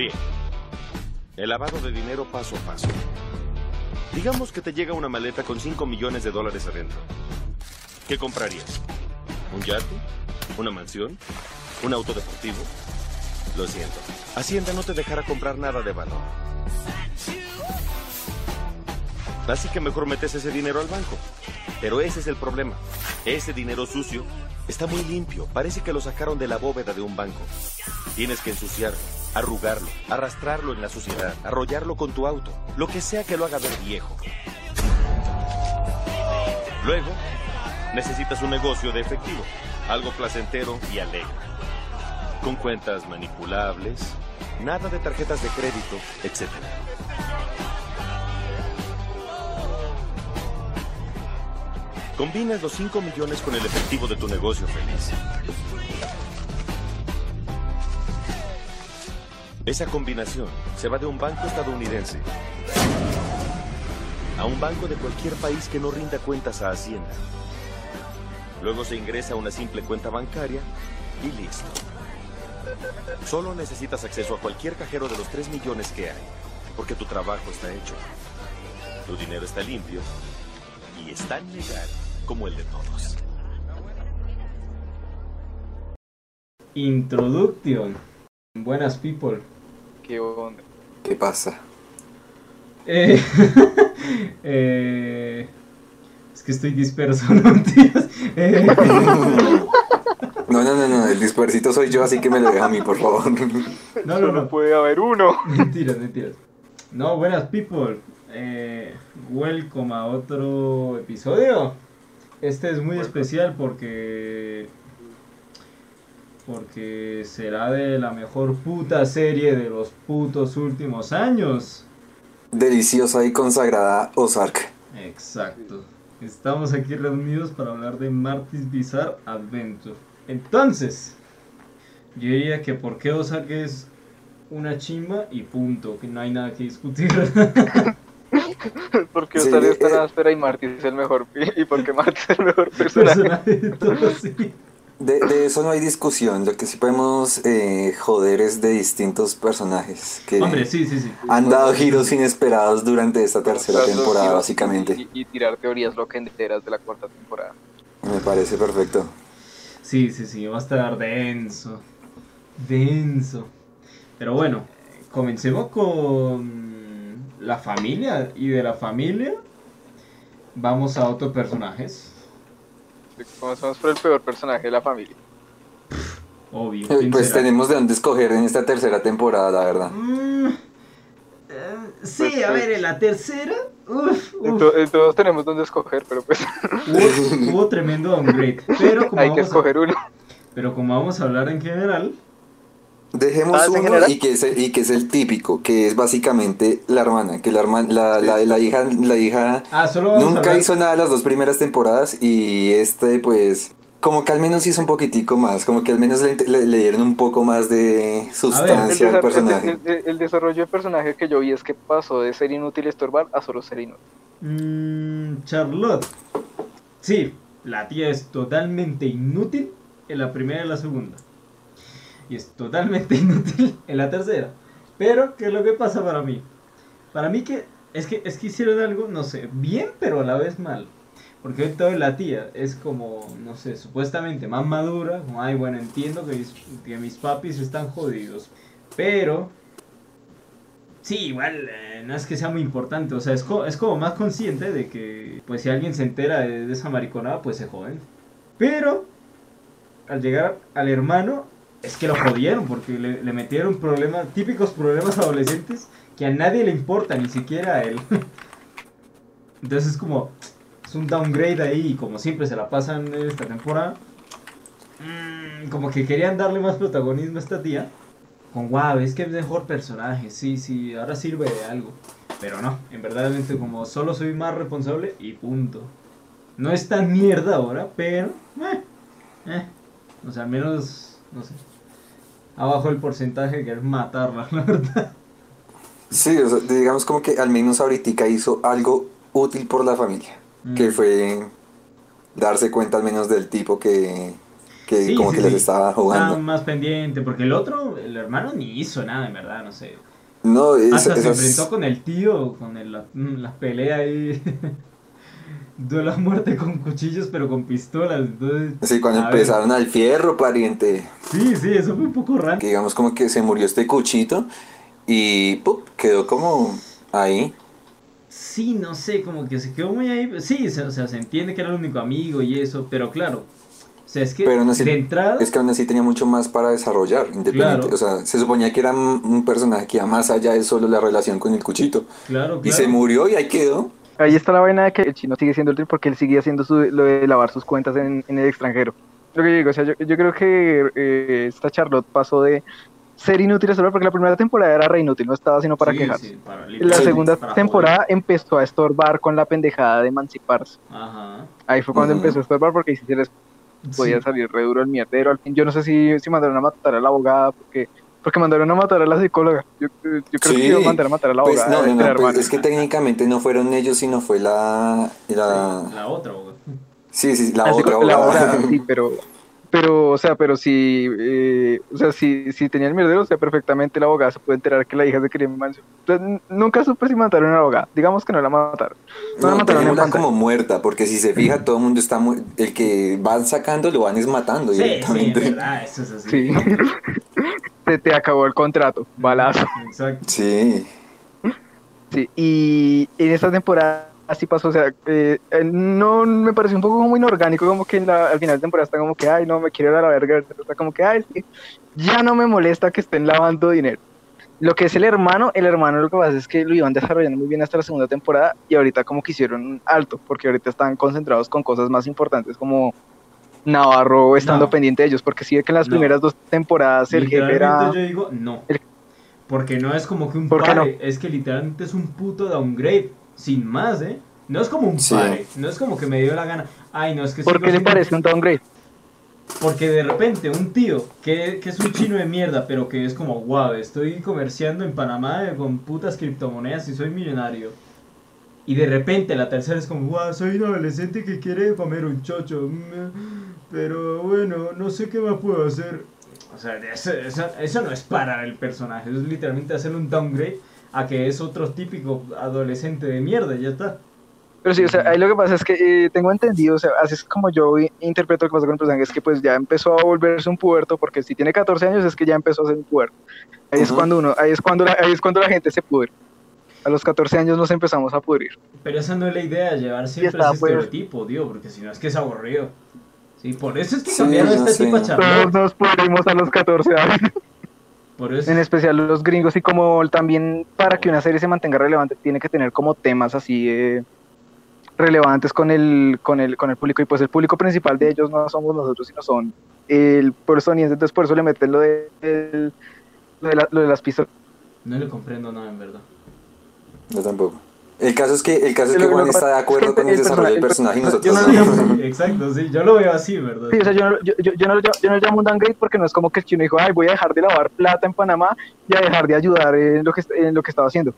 Bien. El lavado de dinero paso a paso. Digamos que te llega una maleta con 5 millones de dólares adentro. ¿Qué comprarías? ¿Un yate? ¿Una mansión? ¿Un auto deportivo? Lo siento. Hacienda no te dejará comprar nada de valor. Así que mejor metes ese dinero al banco. Pero ese es el problema. Ese dinero sucio está muy limpio. Parece que lo sacaron de la bóveda de un banco. Tienes que ensuciarlo, arrugarlo, arrastrarlo en la suciedad, arrollarlo con tu auto, lo que sea que lo haga ver viejo. Luego, necesitas un negocio de efectivo, algo placentero y alegre. Con cuentas manipulables, nada de tarjetas de crédito, etc. Combinas los 5 millones con el efectivo de tu negocio feliz. Esa combinación se va de un banco estadounidense a un banco de cualquier país que no rinda cuentas a Hacienda. Luego se ingresa a una simple cuenta bancaria y listo. Solo necesitas acceso a cualquier cajero de los 3 millones que hay, porque tu trabajo está hecho. Tu dinero está limpio y es tan legal como el de todos. Introduction. Buenas people. ¿Qué onda? ¿Qué pasa? Eh, eh, es que estoy disperso, no mentiras. Eh, No, no, no, no, el dispersito soy yo, así que me lo deja a mí, por favor. no, no, no. puede haber uno. Mentiras, mentiras. No, buenas people. Eh, welcome a otro episodio. Este es muy Welcome. especial porque. Porque será de la mejor puta serie de los putos últimos años. Deliciosa y consagrada Ozark. Exacto. Estamos aquí reunidos para hablar de Marty's Bizarre Adventure. Entonces, yo diría que por qué Ozark es una chimba y punto, que no hay nada que discutir. Porque Sí, usted está en eh. áspera y Marty es el mejor. pi- Y porque Marty es el mejor personaje. Personaje de todo, sí. De, de eso no hay discusión, lo que sí podemos eh, joder es de distintos personajes que Hombre, sí, sí, sí. han dado giros inesperados durante esta tercera temporada, básicamente. Y, y tirar teorías loquenderas de la cuarta temporada. Me parece perfecto. Sí, sí, sí, va a estar denso. Denso. Pero bueno, comencemos con la familia. Y de la familia vamos a otros personajes. Comenzamos por el peor personaje de la familia. Obvio. Eh, ¿quién Pues será? tenemos de dónde escoger en esta tercera temporada, la verdad. Mm, eh, sí, Pues, a pues. ver, en la tercera. Uf, uf, Ento- Todos tenemos donde escoger, pero pues hubo, hubo tremendo downgrade. Pero como, hay que a, escoger uno. pero como vamos a hablar en general, Dejemos Ah, ¿en uno general? y que, es el, y que es el típico, que es básicamente la hermana, que la hermana, la, la, la hija, la hija ah, nunca hizo nada las dos primeras temporadas y este pues como que al menos hizo un poquitico más, como que al menos le, le- le dieron un poco más de sustancia al personaje. el- el- el desarrollo de personaje que yo vi es que pasó de ser inútil estorbar a solo ser inútil. Mm, Charlotte. Sí, la tía es totalmente inútil en la primera y la segunda. Y es totalmente inútil en la tercera. Pero, ¿qué es lo que pasa para mí? Para mí que es que, es que hicieron algo, no sé, bien, pero a la vez mal. Porque toda la tía es como, no sé, supuestamente más madura. Como, ay, bueno, entiendo que mis, que mis papis están jodidos. Pero Sí, igual, eh, no es que sea muy importante, o sea, es, co- es como más consciente de que, pues si alguien se entera de, de esa mariconada, pues se joden. Pero, al llegar al hermano, es que lo jodieron, porque le, metieron problemas, típicos problemas adolescentes, que a nadie le importa, ni siquiera a él. Entonces es como, es un downgrade ahí, y como siempre se la pasan esta temporada. mm, como que querían darle más protagonismo a esta tía. Con guau, es que es mejor personaje, sí, sí, ahora sirve de algo. Pero no, en verdad como solo soy más responsable y punto. No es tan mierda ahora, pero... Eh, eh, o sea, al menos, no sé. Abajo el porcentaje que es matarla, la verdad. Sí, o sea, digamos como que al menos ahorita hizo algo útil por la familia, que Mm. fue darse cuenta al menos del tipo que, que Sí, como sí, que sí. les estaba jugando. Más pendiente, porque el otro, el hermano ni hizo nada, en verdad, no sé. No, es, Hasta se esas- enfrentó con el tío, con el, la, mm, la pelea ahí. Duelo a muerte con cuchillos, pero con pistolas. Entonces, sí, cuando a ver. empezaron al fierro, pariente, Sí, sí, eso fue un poco raro. que digamos como que se murió este cuchito y ¡pup! quedó como ahí. Sí, no sé, como que se quedó muy ahí. Sí, o sea, se entiende que era el único amigo y eso, pero claro. O sea, es que Pero de entrada. Es que aún así tenía mucho más para desarrollar, independiente. Claro. O sea, se suponía que era un un personaje que iba más allá de solo la relación con el cuchito. Claro, claro. Y se murió y ahí quedó. Ahí está la vaina de que el chino sigue siendo el tri porque él sigue haciendo su, lo de lavar sus cuentas en, en el extranjero. Lo que yo digo, o sea, yo, yo creo que eh, esta Charlotte pasó de ser inútil a estorbar porque la primera temporada era re inútil, no estaba sino para Sí, quejarse. sí, para- La segunda temporada empezó a estorbar con la pendejada de emanciparse. joder. Ajá. Ahí fue cuando Ujú. empezó a estorbar porque ahí sí se les podía Sí. salir re duro el mierdero. Al fin, yo no sé si, si mandaron a matar a la abogada porque, porque mandaron a matar a la psicóloga. Yo, yo creo Sí. que iban a mandar a matar a la Pues abogada. no, no, entre no, pues, es que técnicamente no fueron ellos, sino fue la... la... La otra, güey. Sí, sí, la Ah, sí, otra la abogada. abogada, sí, pero, pero, o sea, pero si, eh, o sea, si, si tenía el mierdero, o sea, perfectamente la abogada se puede enterar que la hija se quería mansión. Entonces, nunca supe si mataron a la abogada. Digamos que no la mataron. No, la No, mataron dejémosla pantalla. como muerta, porque si se fija, todo el mundo está mu- El que van sacando lo van es matando Sí, sí, en directamente. verdad, eso es así. Sí. se te acabó el contrato, balazo. Exacto. Sí. Sí, y en esta temporada así pasó, o sea, eh, eh, no me pareció un poco como inorgánico, como que en la- al final de temporada está como que, ay, no, me quiero ir a la verga, está como que, ay, sí, ya no me molesta que estén lavando dinero. Lo que es el hermano, el hermano lo que pasa es que lo iban desarrollando muy bien hasta la segunda temporada y ahorita como que hicieron un alto, porque ahorita están concentrados con cosas más importantes como Navarro estando No. pendiente de ellos, porque sí que en las No. primeras dos temporadas el jefe era... Literalmente yo digo no. el- Porque no es como que un ¿Por qué pare, es que literalmente es un puto downgrade, sin más, ¿eh? No es como un Sí. pare, no es como que me dio la gana. Ay, no, es que ¿Por qué le parece un downgrade? Porque de repente un tío que, que es un chino de mierda, pero que es como, guau, estoy comerciando en Panamá con putas criptomonedas y soy millonario. Y de repente la tercera es como, guau, soy un adolescente que quiere comer un chocho. mm, Pero bueno, no sé qué más puedo hacer. O sea, eso, eso, eso no es para el personaje, eso es literalmente hacer un downgrade a que es otro típico adolescente de mierda y ya está. Pero sí, o sea, ahí lo que pasa es que eh, tengo entendido, o sea, así es como yo interpreto lo que pasa con el personaje, es que pues ya empezó a volverse un puberto, porque si tiene 14 años es que ya empezó a ser un puberto. Ahí es cuando uno, ahí es cuando la, ahí es cuando la gente se pudre. A los 14 años nos empezamos a pudrir. Pero esa no es la idea, llevar siempre está, ese pues. estereotipo, tío, porque si no es que es aburrido. Sí, por eso es que Sí, cambiaron esta sé. tipa Todos nos pudrimos a los 14 años, Por eso en especial los gringos, y como también para que una serie se mantenga relevante tiene que tener como temas así eh, relevantes con el, con, el, con el público, y pues el público principal de ellos no somos nosotros, sino son el estadounidense, entonces por eso le meten lo de, el- lo de, la- lo de las pistolas. no le comprendo nada, en verdad. Yo tampoco. El caso es que, el caso es que Juan está de acuerdo con el desarrollo del personaje- y yo nosotros no Exacto, sí, yo lo veo así, ¿verdad? Sí, o sea, yo, no- yo, yo, yo no, lo llamo- yo no lo llamo un downgrade porque no es como que el chino dijo, ay, voy a dejar de lavar plata en Panamá y a dejar de ayudar en lo que, en lo que estaba haciendo.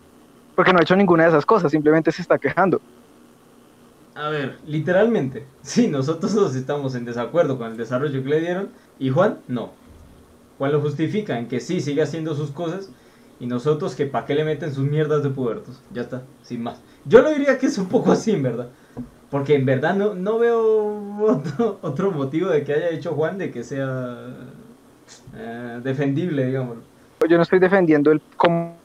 Porque no ha hecho ninguna de esas cosas, simplemente se está quejando. A ver, literalmente, sí, nosotros dos estamos en desacuerdo con el desarrollo que le dieron y Juan no. Juan lo justifica en que sí, sigue haciendo sus cosas y nosotros que pa' qué le meten sus mierdas de pubertos. Ya está, sin más. Yo lo diría que es un poco así, en verdad. Porque en verdad no, no veo otro, otro motivo de que haya hecho Juan de que sea eh, defendible, digamos. Yo no estoy defendiendo el cómo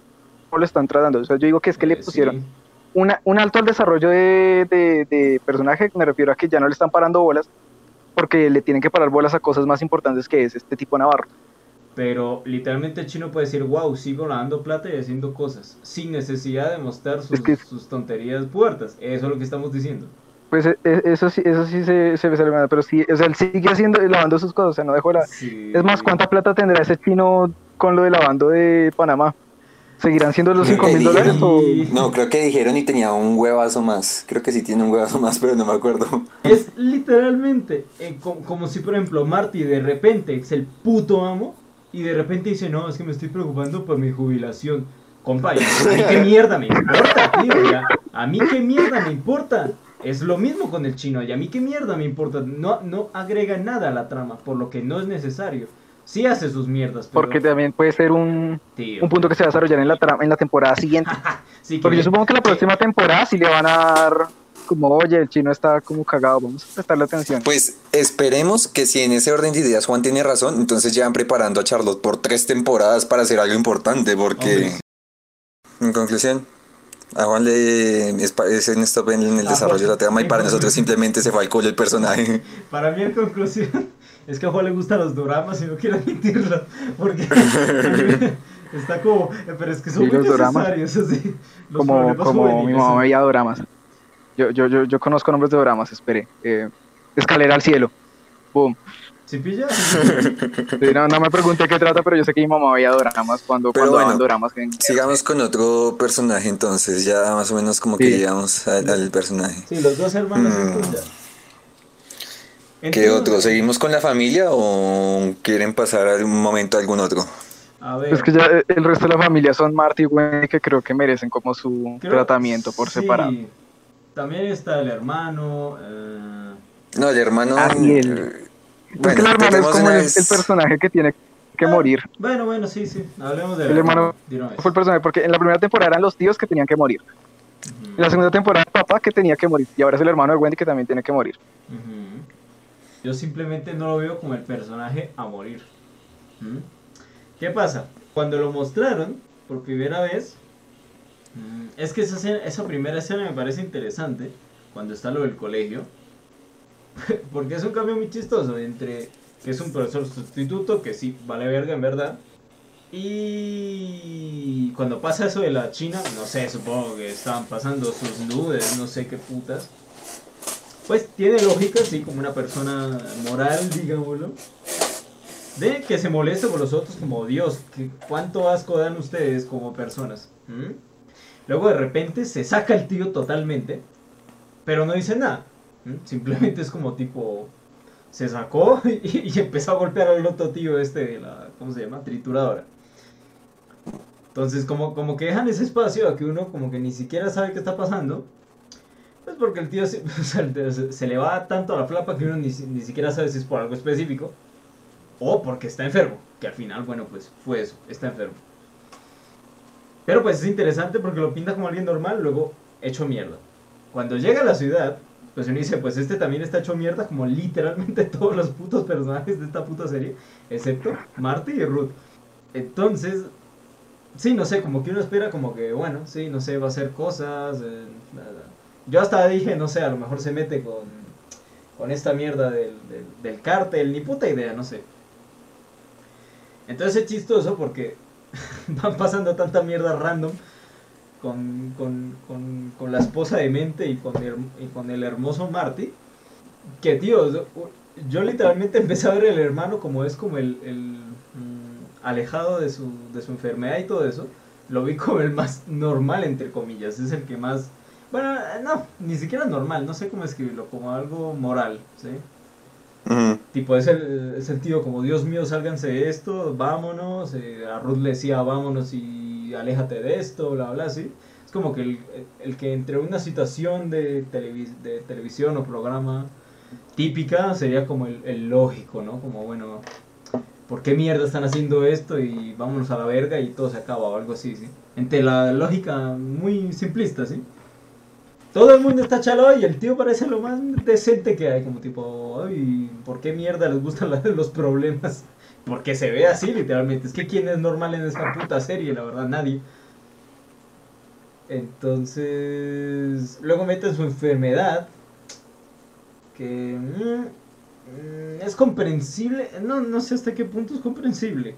lo están tratando. O sea, yo digo que es que le Eh, pusieron sí. una, un alto al desarrollo de, de, de personaje, me refiero a que ya no le están parando bolas porque le tienen que parar bolas a cosas más importantes que es este tipo Navarro. Pero literalmente el chino puede decir, wow, sigo lavando plata y haciendo cosas, sin necesidad de mostrar sus, Es que- sus tonterías puertas. Eso es lo que estamos diciendo. Pues e- e- eso sí, eso sí se, se ve salvado, pero sí, o sea, él sigue haciendo, lavando sus cosas, o sea, no dejó la... Sí. Es más, ¿cuánta plata tendrá ese chino con lo de lavando de Panamá? ¿Seguirán siendo los Creo 5 que mil dólares o...? No, creo que dijeron y tenía un huevazo más. Creo que sí tiene un huevazo más, pero no me acuerdo. Es literalmente eh, co- como, si, por ejemplo, Marty de repente es el puto amo y de repente dice, no, es que me estoy preocupando por mi jubilación. Compa, a mí qué mierda me importa, tío, ya. A mí qué mierda me importa. Es lo mismo con el chino, y a mí qué mierda me importa. No, no agrega nada a la trama, por lo que no es necesario. Sí hace sus mierdas, pero... Porque también puede ser un, Tío. un punto que se va a desarrollar en la, en la temporada siguiente. Sí, Porque yo supongo que la próxima temporada sí le van a dar como, oye, el chino está como cagado, vamos a prestarle atención. Pues esperemos que si en ese orden de ideas Juan tiene razón, entonces ya van preparando a Charlotte por tres temporadas para hacer algo importante, porque Hombre. en conclusión, a Juan le es, en stop en el Ah, desarrollo de la trama y para nosotros simplemente se fue al culo el personaje. Para mí en conclusión es que a Juan le gustan los doramas y no quiero admitirlo. Porque está como... Pero es que son Sí, muy los necesarios, así. Los como como mi mamá veía doramas. Yo, yo, yo, yo conozco nombres de doramas, espere. Eh, escalera al cielo. Boom. ¿Sí pilla? Sí, no, no me pregunté qué trata, pero yo sé que mi mamá veía doramas cuando, Pero cuando bueno, doramas. en- Sigamos con otro personaje entonces, ya más o menos como que llegamos al, al personaje. Sí, los dos hermanos Mm. ¿Qué otro? ¿Seguimos con la familia o quieren pasar algún momento a algún otro? A ver. Es que ya eh, el resto de la familia son Marty y Wendy que creo que merecen como su creo- tratamiento por sí, separado. También está el hermano. eh, No, el hermano... Ariel. eh, es que bueno, el hermano es como el, vez- el personaje que tiene que Ah, morir. Bueno, bueno, sí, sí. Hablemos del El hermano de una vez. Fue el personaje, porque en la primera temporada eran los tíos que tenían que morir. En la segunda temporada el papá que tenía que morir. Y ahora es el hermano de Wendy que también tiene que morir. Yo simplemente no lo veo como el personaje a morir. ¿Mm? ¿Qué pasa? Cuando lo mostraron por primera vez, mm, es que esa, esa primera escena me parece interesante, cuando está lo del colegio, porque es un cambio muy chistoso entre que es un profesor sustituto, que sí vale verga en verdad, y cuando pasa eso de la China, no sé, supongo que estaban pasando sus nudes, no sé qué putas. Pues tiene lógica, sí, como una persona moral, digámoslo. De que se moleste por los otros como Dios, que cuánto asco dan ustedes como personas. Luego de repente se saca el tío totalmente, pero no dice nada. Simplemente es como tipo, se sacó y, empezó a golpear al otro tío este de la, ¿cómo se llama? Trituradora. Entonces como, como que dejan ese espacio a que uno como que ni siquiera sabe qué está pasando. Pues porque el tío se, se- le va tanto a la flapa que uno ni, ni siquiera sabe si es por algo específico o porque está enfermo. Que al final, bueno, pues fue eso, está enfermo. Pero pues es interesante porque lo pinta como alguien normal, luego hecho mierda. Cuando llega a la ciudad, pues uno dice, pues este también está hecho mierda como literalmente todos los putos personajes de esta puta serie, excepto Marty y Ruth. Entonces, sí, no sé, como que uno espera como que, bueno, sí, no sé, va a hacer cosas. eh. Yo hasta dije, no sé, a lo mejor se mete con, con esta mierda del, del, del cártel, ni puta idea, no sé. Entonces es chistoso porque van pasando tanta mierda random con, con, con, con la esposa de mente y con, el, y con el hermoso Marty. Que tío, yo, literalmente empecé a ver el hermano como es como el, el, mm, alejado de su, de su enfermedad y todo eso. Lo vi como el más normal, entre comillas. Es el que más... Bueno, no, ni siquiera normal, no sé cómo escribirlo, como algo moral, ¿sí? Tipo, es el, tío como, Dios mío, sálganse de esto, vámonos. eh, a Ruth le decía, vámonos y aléjate de esto, bla, bla, así. Es como que el, el que entre una situación de, televis- de televisión o programa típica sería como el, el lógico, ¿no? Como, bueno, ¿por qué mierda están haciendo esto? Y vámonos a la verga y todo se acaba o algo así, ¿sí? Entre la lógica muy simplista, ¿sí? Todo el mundo está chalo y el tío parece lo más decente que hay, como tipo, ay, ¿por qué mierda les gustan los problemas? Porque se ve así, literalmente. Es que quién es normal en esta puta serie, la verdad, nadie. Entonces, luego meten su enfermedad, que mm, mm, es comprensible, no, no sé hasta qué punto es comprensible,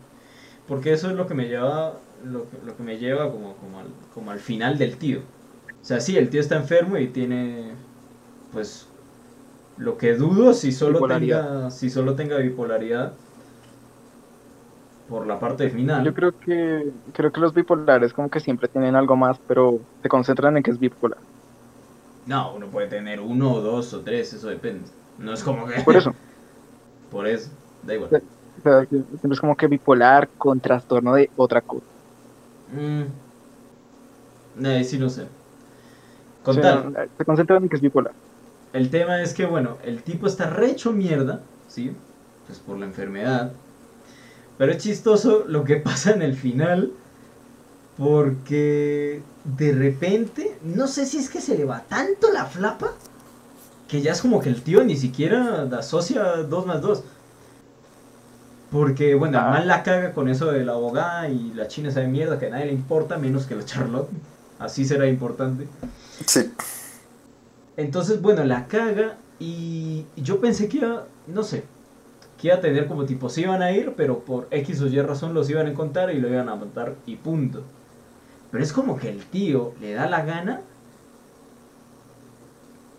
porque eso es lo que me lleva, lo, lo que me lleva como, como, al, como al final del tío. O sea, sí, el tío está enfermo y tiene, pues, lo que dudo si solo tenga, si solo tenga bipolaridad por la parte final. Yo creo que creo que los bipolares como que siempre tienen algo más, pero se concentran en que es bipolar. No, uno puede tener uno o dos o tres, eso depende. No es como que... Por eso. Por eso, da igual. O sea, siempre es como que bipolar con trastorno de otra cosa. Mm. Eh, sí, no sé. O sea, tal. se concentran en que es bipolar. el tema es que, bueno, el tipo está re hecho mierda, ¿sí? Pues por la enfermedad. Pero es chistoso lo que pasa en el final. Porque de repente, no sé si es que se le va tanto la flapa. Que ya es como que el tío ni siquiera asocia 2 más 2. Porque, bueno, el Ah. man la caga con eso de la abogada y la china esa de mierda que a nadie le importa, menos que la Charlotte. Así será importante. Sí. Entonces, bueno, la caga y yo pensé que iba, no sé, que iba a tener como tipo, se iban a ir, pero por X o Y razón los iban a encontrar y lo iban a matar y punto. Pero es como que el tío le da la gana,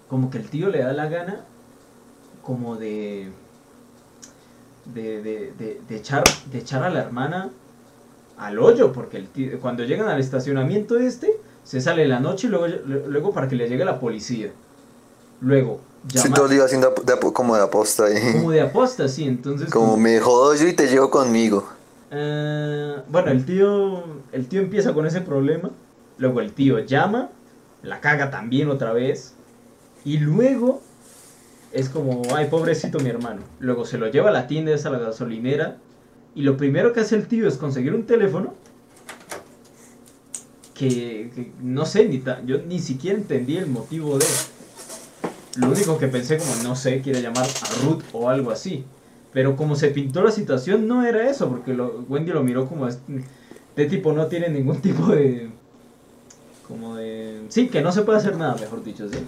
como que el tío le da la gana, como de, de, de, de, de echar, de echar a la hermana al hoyo, porque el tío, cuando llegan al estacionamiento este, se sale en la noche y luego, luego para que le llegue la policía. Luego, Sí, llama, todo lo iba haciendo de como de aposta ahí. como de aposta, sí, entonces... Como me jodo yo y te llevo conmigo. Eh, bueno, el tío, el tío empieza con ese problema. Luego el tío llama, la caga también otra vez. Y luego es como, ay, pobrecito mi hermano. Luego se lo lleva a la tienda esa, a la gasolinera. Y lo primero que hace el tío es conseguir un teléfono. Que, que no sé, ni ta- yo ni siquiera entendí el motivo de. Lo único que pensé como, no sé, quiere llamar a Ruth o algo así. Pero como se pintó la situación, no era eso, porque lo- Wendy lo miró como este, de tipo no tiene ningún tipo de... Como de... Sí, que no se puede hacer nada, mejor dicho, sí.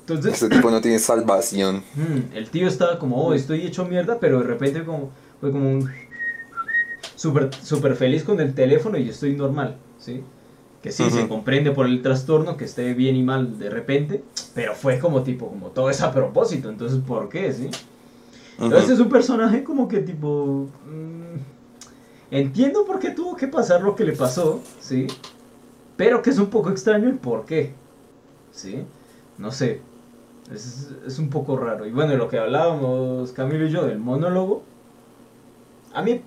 Entonces, Este tipo no tiene salvación. el tío estaba como, oh, estoy hecho mierda, pero de repente como, fue como un... Súper super feliz con el teléfono y yo estoy normal, ¿sí? Que sí, se comprende por el trastorno, que esté bien y mal de repente, pero fue como tipo, como todo es a propósito, entonces, ¿por qué, sí? Entonces es un personaje como que tipo... mm, entiendo por qué tuvo que pasar lo que le pasó, ¿sí? Pero que es un poco extraño el por qué, ¿sí? No sé. Es, es un poco raro. Y bueno, lo que hablábamos Camilo y yo del monólogo, a mí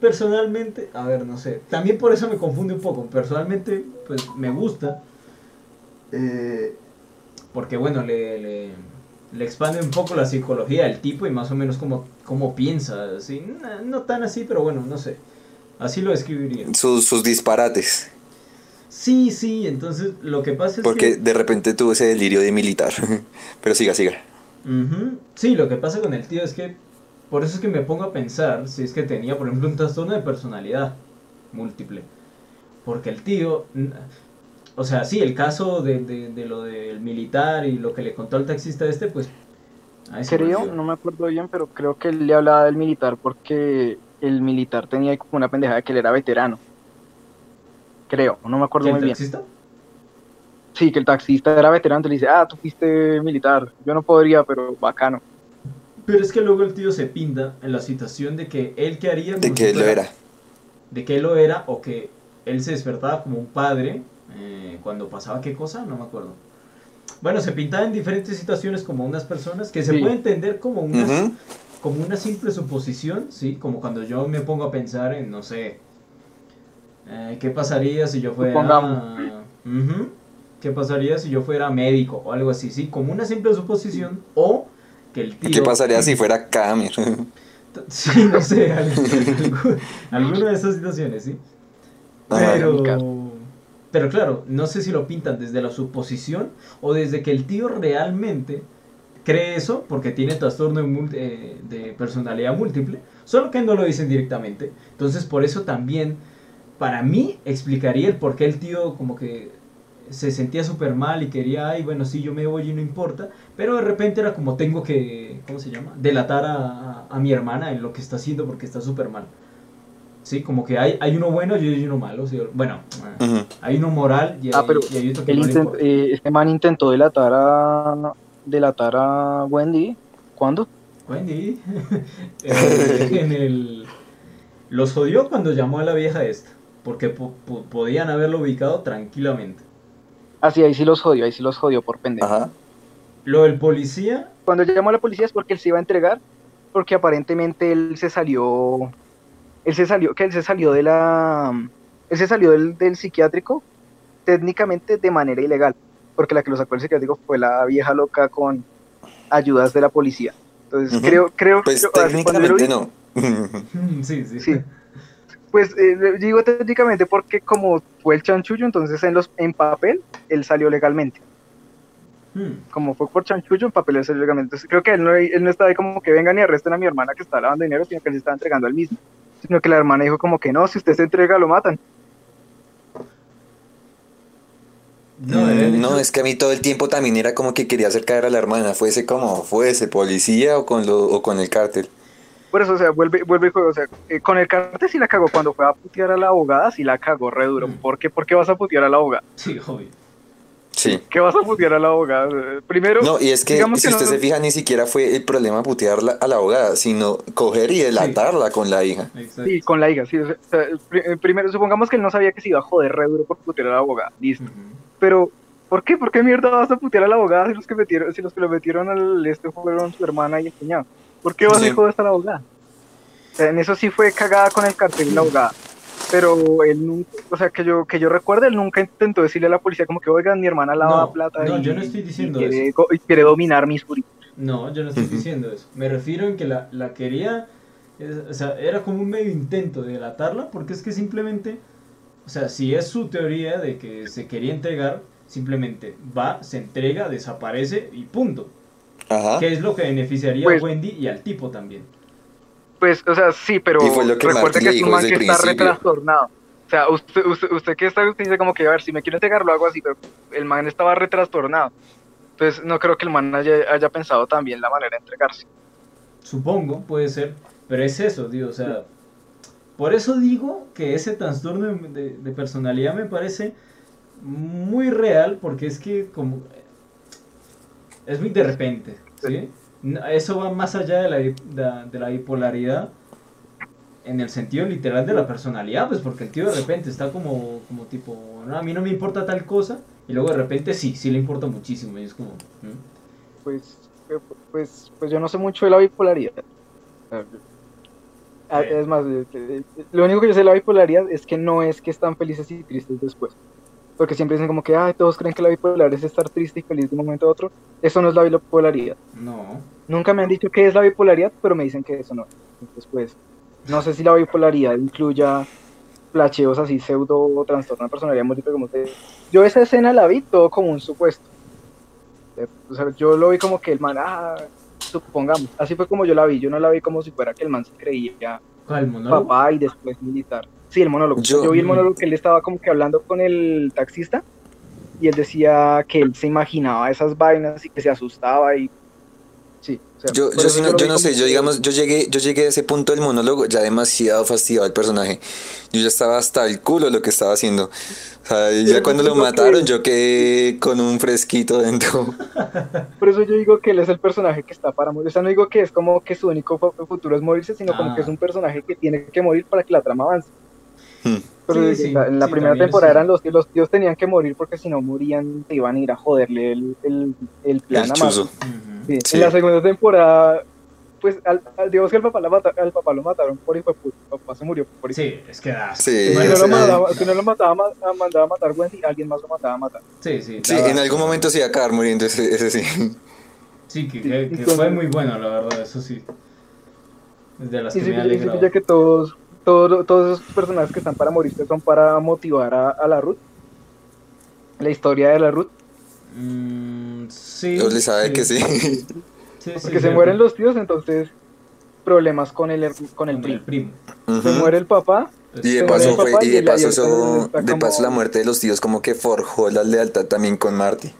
personalmente, a ver, no sé, también por eso me confunde un poco. Personalmente, pues me gusta. eh, porque bueno, le, le, le expande un poco la psicología del tipo y más o menos cómo, cómo piensa. Así. No, no tan así, pero bueno, no sé. Así lo describiría. Sus, sus disparates. Sí, sí, entonces lo que pasa es Porque que... de repente tuvo ese delirio de militar. Pero siga, siga. Sí, lo que pasa con el tío es que, por eso es que me pongo a pensar si es que tenía, por ejemplo, un trastorno de personalidad múltiple. Porque el tío, o sea, sí, el caso de, de, de lo del militar y lo que le contó al taxista este, pues... Creo, no me acuerdo bien, pero creo que él le hablaba del militar porque el militar tenía como una pendejada de que él era veterano. Creo, no me acuerdo ¿Que el muy bien. taxista? Sí, que el taxista era veterano, entonces le dice, ah, tú fuiste militar. Yo no podría, pero bacano. Pero es que luego el tío se pinta en la situación de que él que haría... De que él lo era. de que él lo era o que él se despertaba como un padre eh, cuando pasaba qué cosa, no me acuerdo. Bueno, se pintaba en diferentes situaciones como unas personas que se Sí. puede entender como una, Ujú. como una simple suposición, ¿sí? Como cuando yo me pongo a pensar en, no sé, eh, ¿qué pasaría si yo fuera... ¿Qué pasaría si yo fuera médico o algo así, sí? Como una simple suposición o que el tío... ¿Qué pasaría si fuera Kamer? Sí, no sé, alguna de esas situaciones, ¿sí? Pero, pero claro, no sé si lo pintan desde la suposición o desde que el tío realmente cree eso porque tiene trastorno eh, de personalidad múltiple, solo que no lo dicen directamente. Entonces, por eso también, para mí, explicaría el por qué el tío como que se sentía súper mal y quería, ay, bueno, sí, yo me voy y no importa, pero de repente era como tengo que, ¿cómo se llama? Delatar a, a- a mi hermana en lo que está haciendo porque está súper mal. Sí, como que hay, hay uno bueno y hay uno malo. ¿sí? Bueno, Ujú. hay uno moral y hay, Ah, pero y hay otro que no intent- eh, este man intentó delatar a, delatar a Wendy. ¿Cuándo? Wendy. eh, en el... Los jodió cuando llamó a la vieja esta. Porque po- po- podían haberlo ubicado tranquilamente. Ah, sí, ahí sí los jodió, ahí sí los jodió por pendejo. Ajá. Lo del policía, Cuando llamó a la policía es porque él se iba a entregar, porque aparentemente él se salió, él se salió, que él se salió de la, él se salió del, del psiquiátrico técnicamente de manera ilegal, porque la que lo sacó del psiquiátrico fue la vieja loca con ayudas de la policía. Entonces creo, creo Pues vi- técnicamente no. Mm, Sí, sí. Sí. Pues eh, digo técnicamente porque como fue el chanchullo, entonces en los en papel él salió legalmente. Mm, Como fue por chanchullo, en papel él salió legalmente. Entonces creo que él no, él no estaba ahí como que vengan y arresten a mi hermana que está lavando dinero, sino que él se estaba entregando al mismo. Sino que la hermana dijo como que no, si usted se entrega lo matan. No, Mm, no, es que a mí todo el tiempo también era como que quería hacer caer a la hermana, fuese como fuese, policía o con, lo, o con el cártel. Por eso, o sea, vuelve, vuelve y juega. O sea, eh, con el cartel sí la cagó. Cuando fue a putear a la abogada, sí la cagó re duro. Mm. ¿Por qué? ¿Por qué vas a putear a la abogada? Sí, obvio. Sí. ¿Qué vas a putear a la abogada? Primero, No, y es que si que usted no- se fija, ni siquiera fue el problema putear la- a la abogada, sino coger y delatarla con la hija. Exacto. sí, con la hija. Sí, o sea, eh, primero, supongamos que él no sabía que se iba a joder re duro por putear a la abogada. Listo. Pero, ¿por qué? ¿Por qué mierda vas a putear a la abogada si los que, metieron, si los que lo metieron al este fueron su hermana y el cuñado? ¿Por qué vas Sí. a joder a la abogada? O sea, en eso sí fue cagada con el cartel la abogada. Pero él nunca, o sea, que yo, que yo recuerde, él nunca intentó decirle a la policía como que, oigan, mi hermana lava No, plata no, y, yo no estoy diciendo y quiere, eso. y quiere dominar mis juris. No, yo no estoy diciendo eso. Me refiero en que la, la quería, es- o sea, era como un medio intento de delatarla, porque es que simplemente, o sea, si es su teoría de que se quería entregar, simplemente va, se entrega, desaparece y punto. Ajá. Que es lo que beneficiaría Pues- a Wendy y al tipo también. Pues, o sea, sí, pero Y fue lo que es un dijo man que está re principio. trastornado. O sea, usted, usted, usted que está, usted dice como que, a ver, si me quiero entregar lo hago así, pero el man estaba re trastornado. Entonces, no creo que el man haya, haya pensado también la manera de entregarse. Supongo, puede ser, pero es eso, digo, o sea, por eso digo que ese trastorno de, de- de personalidad me parece muy real, porque es que como es muy de repente, ¿sí? Eso va más allá de la, de la bipolaridad en el sentido literal de la personalidad, pues porque el tío de repente está como, como tipo, no, a mí no me importa tal cosa, y luego de repente sí, sí le importa muchísimo, y es como... Pues, eh, pues, pues yo no sé mucho de la bipolaridad. Ah, Es más, eh, eh, lo único que yo sé de la bipolaridad es que no es que están felices y tristes después. Porque siempre dicen como que, ay, todos creen que la bipolaridad es estar triste y feliz de un momento a otro. Eso no es la bipolaridad. No. Nunca me han dicho qué es la bipolaridad, pero me dicen que eso no. es. Entonces, pues, no sé si la bipolaridad incluya flasheos así, pseudo o trastorno de personalidad múltiple, como usted. Yo esa escena la vi todo como un supuesto. Eh, O sea, yo lo vi como que el man, ah, supongamos, así fue como yo la vi. Yo no la vi como si fuera que el man se creía papá y después militar. Sí, el monólogo. Yo- Yo, vi el monólogo que él estaba como que hablando con el taxista y él decía que él se imaginaba esas vainas y que se asustaba y sí. o sea, Yo, yo, no, yo no como sé, yo digamos, yo llegué, yo llegué a ese punto del monólogo ya demasiado fastidiado el personaje. Yo ya estaba hasta el culo lo que estaba haciendo. O sea, ya cuando lo creo que- mataron yo quedé con un fresquito dentro. Por eso yo digo que él es el personaje que está para morir. O sea, no digo que es como que su único fu- futuro es morirse, sino como Ah. que es un personaje que tiene que morir para que la trama avance. Pero Sí, sí, la- en la sí, primera temporada sí. eran los tíos, los tíos tenían que morir porque si no morían se iban a ir a joderle el, el, el plan El a. En la segunda temporada, pues al, al- digamos que al papá, la mata- al papá lo mataron por hijo de papá se murió por hijo. Sí, es que da. Sí, Si no, lo mataba, si no lo mataba, ma- a- mandaba a matar Wendy, alguien más lo mataba a matar. Sí, sí. Sí, en algún momento se iba a acabar muriendo ese, ese sí. Sí, que, que- que Entonces- fue muy bueno, la verdad, eso sí. De las Y que sí, me alegrado. ya que todos, todos, todos esos personajes que están para morirse son para motivar a, a la Ruth. La historia de la Ruth. Mm, sí. Yo le sabe que sí. Sí, sí, Porque se mueren los tíos, entonces problemas con el, con el Con primo. Se muere el papá. Y de paso, fue, y de paso, eso- de paso como- la muerte de los tíos como que forjó la lealtad también con Marty.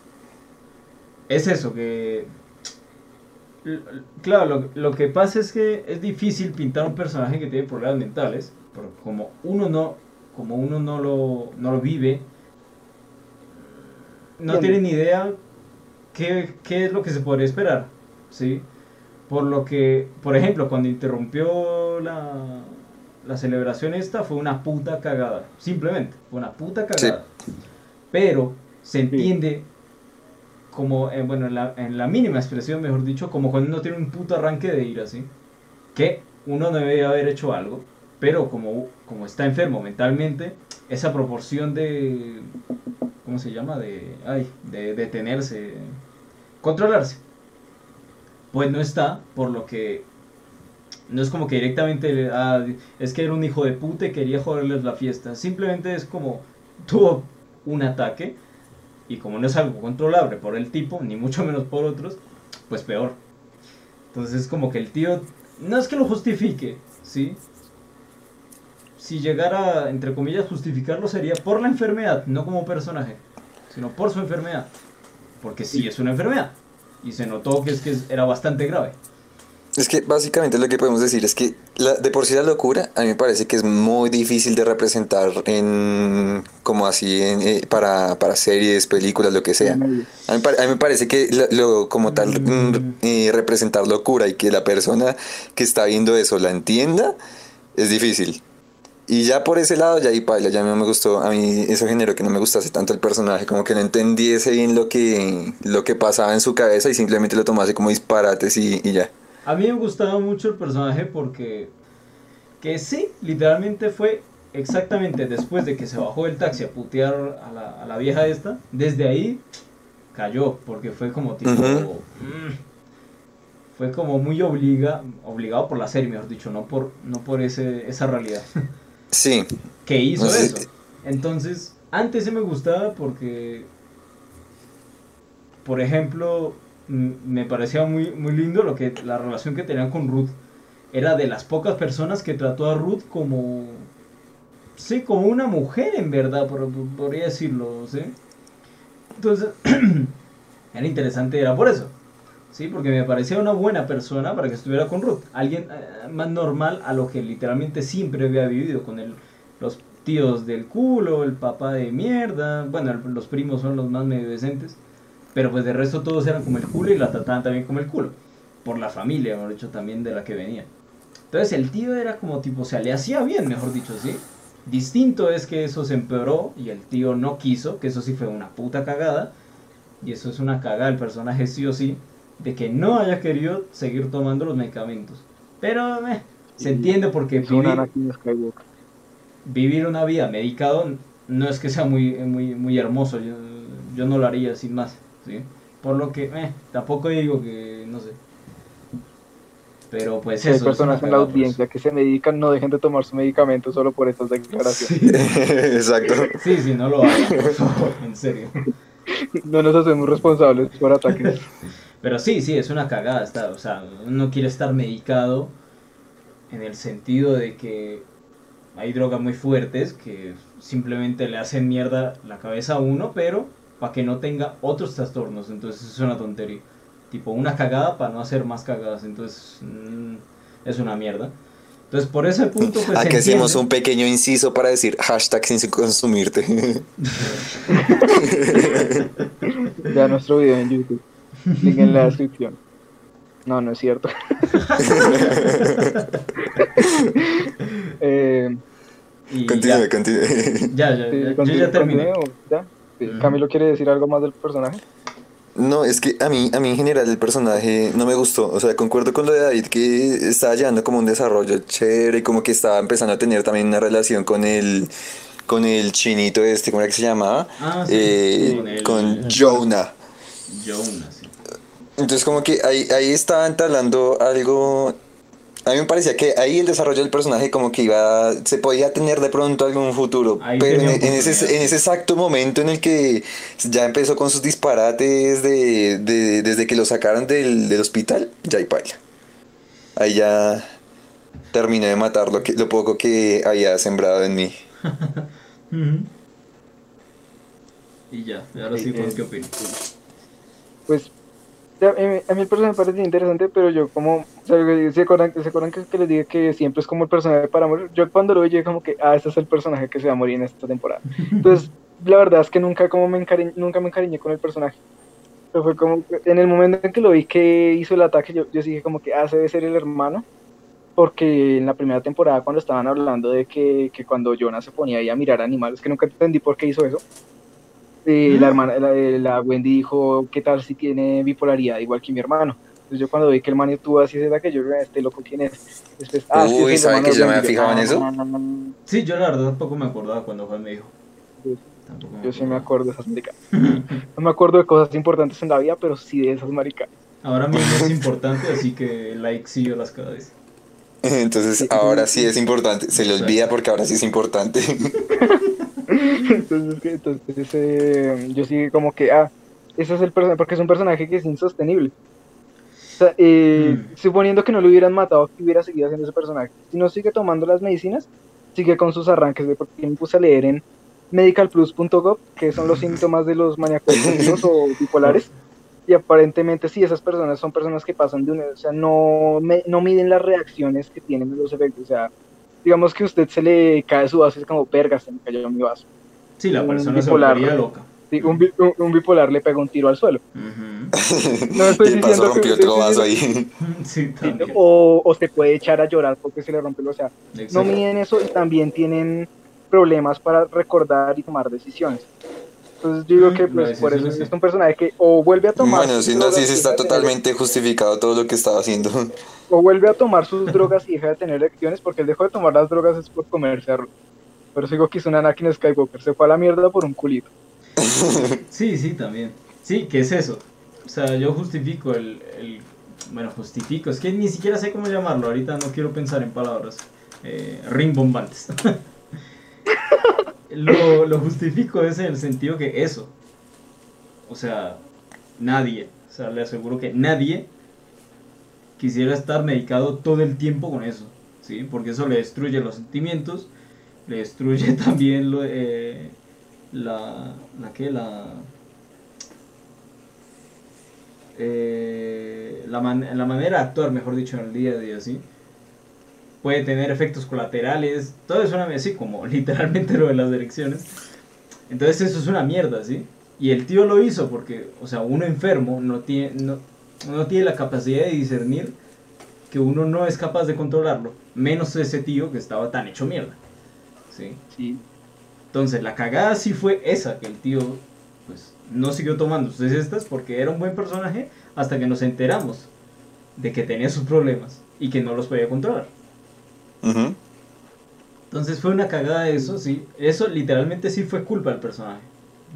Es eso, que... Claro, lo, lo que pasa es que es difícil pintar un personaje que tiene problemas mentales, porque como uno no, como uno no lo, no lo vive, no Bien. tiene ni idea qué, qué es lo que se podría esperar, ¿sí? Por lo que, por ejemplo, cuando interrumpió la, la celebración esta, fue una puta cagada, simplemente, fue una puta cagada. Pero se entiende como, eh, bueno, en la, en la mínima expresión, mejor dicho, como cuando uno tiene un puto arranque de ira, ¿sí? Que uno debe haber hecho algo, pero como, como está enfermo mentalmente, esa proporción de, ¿cómo se llama? De, ay, de detenerse, controlarse. Pues no está, por lo que no es como que directamente ah, es que era un hijo de puta y quería joderles la fiesta. Simplemente es como tuvo un ataque y como no es algo controlable por el tipo, ni mucho menos por otros, pues peor. Entonces es como que el tío no es que lo justifique, ¿sí? Si llegara, entre comillas, justificarlo sería por la enfermedad, no como personaje, sino por su enfermedad. Porque sí es una enfermedad. Y se notó que es que era bastante grave. Es que básicamente lo que podemos decir es que la, de por sí la locura a mí me parece que es muy difícil de representar en como así en, eh, para, para, series, películas, lo que sea. A mí, a mí me parece que lo, como tal mm, eh, representar locura y que la persona que está viendo eso la entienda es difícil. Y ya por ese lado, ya ahí paila, ya no me gustó, a mí ese género que no me gustase tanto el personaje, como que no entendiese bien lo que, lo que pasaba en su cabeza y simplemente lo tomase como disparates y, y ya. A mí me gustaba mucho el personaje porque que sí, literalmente fue exactamente después de que se bajó del taxi a putear a la, a la vieja esta, desde ahí cayó, porque fue como tipo... mm, fue como muy obliga, obligado por la serie, mejor dicho, no por, no por ese, esa realidad. Sí. que hizo No sé. eso. Entonces, antes sí me gustaba porque, por ejemplo, me parecía muy, muy lindo lo que la relación que tenían con Ruth. Era de las pocas personas que trató a Ruth como, sí, como una mujer en verdad, por, podría decirlo, ¿sí? Entonces, era interesante, era por eso. Sí, porque me parecía una buena persona para que estuviera con Ruth. Alguien eh, más normal a lo que literalmente siempre había vivido con el, los tíos del culo, el papá de mierda. Bueno, los primos son los más medio decentes. Pero pues de resto todos eran como el culo y la trataban también como el culo. Por la familia, mejor dicho, también de la que venía. Entonces el tío era como tipo, o sea, le hacía bien, mejor dicho, ¿sí? Distinto es que eso se empeoró y el tío no quiso, que eso sí fue una puta cagada. Y eso es una cagada el personaje sí o sí, de que no haya querido seguir tomando los medicamentos. Pero eh, se entiende porque vivir, vivir una vida medicado no es que sea muy, muy, muy hermoso, yo, yo no lo haría sin más, ¿sí? Por lo que, eh, tampoco digo que, no sé. Pero pues Si hay eso. es una personas en la audiencia que se medican, no dejen de tomar su medicamento solo por estas declaraciones. Exacto. Sí, sí, no lo hagan, por favor, en serio. No nos hacemos responsables por ataques. Pero sí, sí, es una cagada estar, o sea, uno quiere estar medicado en el sentido de que hay drogas muy fuertes que simplemente le hacen mierda la cabeza a uno, pero para que no tenga otros trastornos, entonces es una tontería. Tipo, una cagada para no hacer más cagadas, entonces mm, es una mierda. Entonces, por ese punto, pues... Aquí hacemos un pequeño inciso para decir hashtag sin consumirte. Ya nuestro video en YouTube. Link en la descripción. No, no es cierto. eh, continúe, ya, continúe. ya, ya, sí, ya, yo continúe- ya terminé. continúe, ¿ya? Sí. Camilo quiere decir algo más del personaje. No, es que a mí, a mí en general el personaje no me gustó. O sea, concuerdo con lo de David que estaba llevando como un desarrollo chévere y como que estaba empezando a tener también una relación con el, con el chinito este, ¿cómo era que se llamaba? Ah, sí, Eh, con el- con Jonah. Jonah, sí. Entonces como que ahí, ahí estaba entablando algo... A mí me parecía que ahí el desarrollo del personaje como que iba... Se podía tener de pronto algún futuro. Ahí pero en, tenía en ese, en ese exacto momento en el que ya empezó con sus disparates de, de- desde que lo sacaron del, del hospital, ya hay paila. Ahí ya terminé de matar lo, que, lo poco que había sembrado en mí. Y ya, ahora sí, Sí, ¿por eh, qué opinas? Pues eh, a mí el personaje me parece interesante, pero yo como, o sea, ¿se acuerdan, ¿se acuerdan que, que les dije que siempre es como el personaje para morir? Yo cuando lo vi, yo como que, ah, este es el personaje que se va a morir en esta temporada. Entonces, la verdad es que nunca, como me, encariñ- nunca me encariñé con el personaje. Pero fue como, en el momento en que lo vi que hizo el ataque, yo, yo dije como que, ah, ese debe ser el hermano. Porque en la primera temporada, cuando estaban hablando de que, que cuando Jonah se ponía ahí a mirar animales, que nunca entendí por qué hizo eso, eh, la hermana, la, la Wendy dijo, ¿qué tal si tiene bipolaridad igual que mi hermano? Entonces yo cuando vi que el man tuvo así ese ataque, yo, este loco, ¿quién es? Después, Uy, es el ¿sabe hermano que yo me había fijado en eso? Ah, Sí, yo la verdad tampoco me acordaba cuando Juan me dijo. Tampoco Yo sí me acuerdo. de esas maricas. No me acuerdo de cosas importantes en la vida, pero sí de esas maricas. Ahora mismo es importante, así que like sí yo las cada vez. Entonces Sí. ahora sí es importante. Se le olvida porque ahora sí es importante. Entonces, entonces eh, yo sí como que, ah, ese es el personaje, porque es un personaje que es insostenible. O sea, eh, Mm. suponiendo que no lo hubieran matado, que hubiera seguido haciendo ese personaje. Si no sigue tomando las medicinas, sigue con sus arranques, de porque me puse a leer en medicalplus.gov, que son los síntomas de los maníacos o bipolares. Y aparentemente sí, esas personas son personas que pasan de una, o sea, no, me- no miden las reacciones que tienen los efectos. O sea, digamos que a usted se le cae su vaso y es como, verga, se me cayó mi vaso. Sí, la Un persona se bipolar. volvería loca. Sí, un, bi- un- un bipolar le pega un tiro al suelo. Ujú. No estoy diciendo rompió usted otro vaso ahí. Sí, Sí, también. o, o se puede echar a llorar porque se le rompe el o sea, no miden eso y también tienen problemas para recordar y tomar decisiones. Entonces yo digo Mm, que pues por eso sí. es un personaje que o vuelve a tomar Bueno, drogas así, sí está totalmente justificado todo lo que estaba haciendo. o vuelve a tomar sus drogas y deja de tener elecciones porque él dejó de tomar las drogas es por comerse a Ruth. Pero sigo que hizo un Anakin Skywalker, se fue a la mierda por un culito. Sí, sí, también. Sí, ¿qué es eso? O sea, yo justifico el, el- Bueno, justifico. Es que ni siquiera sé cómo llamarlo. Ahorita no quiero pensar en palabras. Eh, rimbombantes. lo, lo justifico es en el sentido que eso. O sea, nadie. O sea, le aseguro que nadie quisiera estar medicado todo el tiempo con eso. ¿Sí? Porque eso le destruye los sentimientos. Le destruye también lo, eh, la, la que la eh, la, man- la manera de actuar mejor dicho en el día a día sí puede tener efectos colaterales todo es una así como literalmente lo de las elecciones entonces eso es una mierda sí y el tío lo hizo porque o sea uno enfermo no tiene no, no tiene la capacidad de discernir que uno no es capaz de controlarlo menos ese tío que estaba tan hecho mierda sí Sí. entonces, la cagada sí fue esa, que el tío pues no siguió tomando sus estas porque era un buen personaje hasta que nos enteramos de que tenía sus problemas y que no los podía controlar. Ujú. Entonces fue una cagada eso, sí. Eso literalmente sí fue culpa del personaje.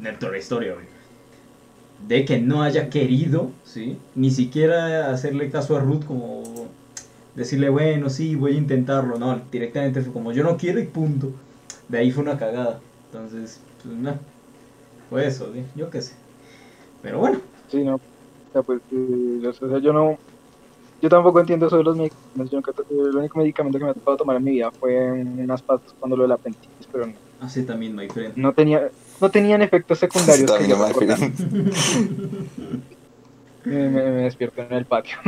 De toda la historia, obvio. De que no haya querido, ¿sí? Ni siquiera hacerle caso a Ruth como decirle, bueno, sí, voy a intentarlo. No, directamente fue como, yo no quiero y punto. De ahí fue una cagada. Entonces, pues no. Fue eso, ¿sí? yo qué sé. Pero bueno, Sí, no. O sea, pues, eh, o sea, yo no. Yo tampoco entiendo eso de los medicamentos. Yo nunca to- el único medicamento que me ha tocado tomar en mi vida fue unas pastas cuando lo de la apendicitis, pero no, así también, my friend. no tenía, no tenían efectos secundarios. que También no me me, me- despierto en el patio.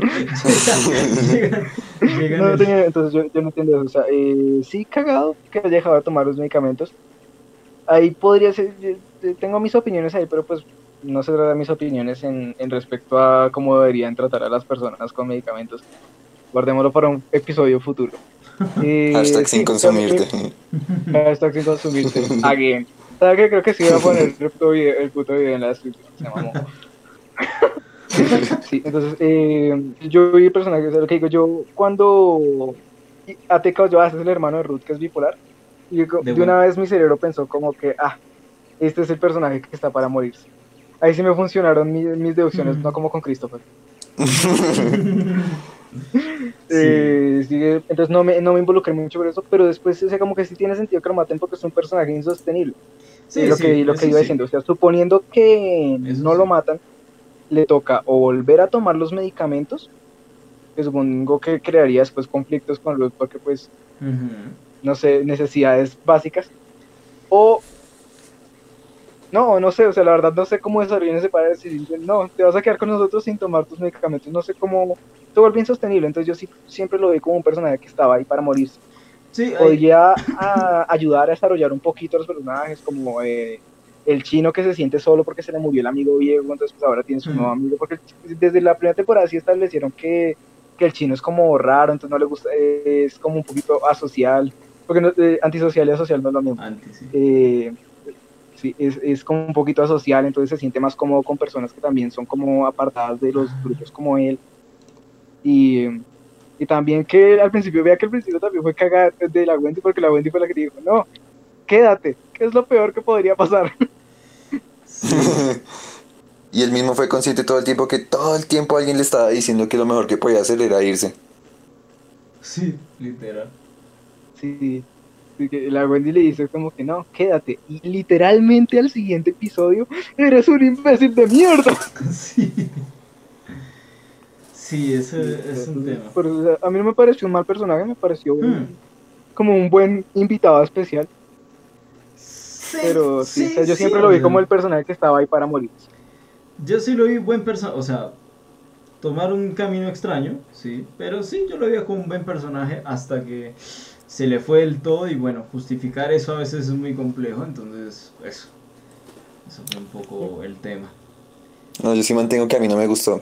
No tenía, entonces yo, yo no entiendo eso. O sea, eh, sí, cagado que haya dejado de tomar los medicamentos. Ahí podría ser. yo tengo mis opiniones ahí, pero pues no se trata de mis opiniones en, en respecto a cómo deberían tratar a las personas con medicamentos. Guardémoslo para un episodio futuro. Eh, Hashtag sí, sin consumirte. también- Hashtag sin consumirte. Again. ¿Sabes qué? Creo que sí voy a poner el puto video, el puto video en la descripción. Se mamó. Sí, entonces, eh, yo vi personajes, lo que digo, yo cuando Ateca yo, ah, es el hermano de Ruth, que es bipolar, y yo De de, una vez mi cerebro pensó como que, ah, este es el personaje que está para morirse. Ahí sí me funcionaron mi- mis deducciones, Mm. no como con Christopher. Eh, sí, entonces no me, no me involucré mucho por eso, pero después, o sea, como que sí tiene sentido que lo maten porque es un personaje insostenible. Sí, Y lo sí, que, lo que iba diciendo, o sea, suponiendo que Eso no lo matan, le toca o volver a tomar los medicamentos, que supongo que crearía después conflictos con los, porque pues, no sé, necesidades básicas, o, no, no sé, o sea, la verdad no sé cómo desarrollan ese para decir, no, te vas a quedar con nosotros sin tomar tus medicamentos, no sé cómo, se vuelve insostenible, entonces yo sí siempre lo vi como un personaje que estaba ahí para morirse Sí, podría a- ayudar a desarrollar un poquito a los personajes, como eh, el chino que se siente solo porque se le murió el amigo viejo, entonces pues ahora tiene su Mm. nuevo amigo, porque desde la primera temporada sí establecieron que, que el chino es como raro, entonces no le gusta, eh, es como un poquito asocial, porque no- eh, antisocial y asocial no es lo mismo. antes, sí. Sí, es, es como un poquito asocial, entonces se siente más cómodo con personas que también son como apartadas de los grupos como él. Y, y también que al principio, vea que al principio también fue cagada de la Wendy, porque la Wendy fue la que dijo, no, quédate, que es lo peor que podría pasar. y él mismo fue consciente todo el tiempo que todo el tiempo alguien le estaba diciendo que lo mejor que podía hacer era irse. Sí, literal. Sí, la Wendy le dice como que no, quédate. Y literalmente al siguiente episodio, eres un imbécil de mierda. Sí. Sí, ese es un tema. Pero, a mí no me pareció un mal personaje, me pareció un- Hmm. como un buen invitado especial. Sí, Pero sí, o sea, yo sí, siempre lo vi como el personaje que estaba ahí para morir. Yo sí lo vi buen personaje, o sea, tomar un camino extraño, sí, pero sí, yo lo vi como un buen personaje hasta que se le fue el todo y bueno, justificar eso a veces es muy complejo, entonces eso, eso fue un poco el tema. No, yo sí mantengo que a mí no me gustó.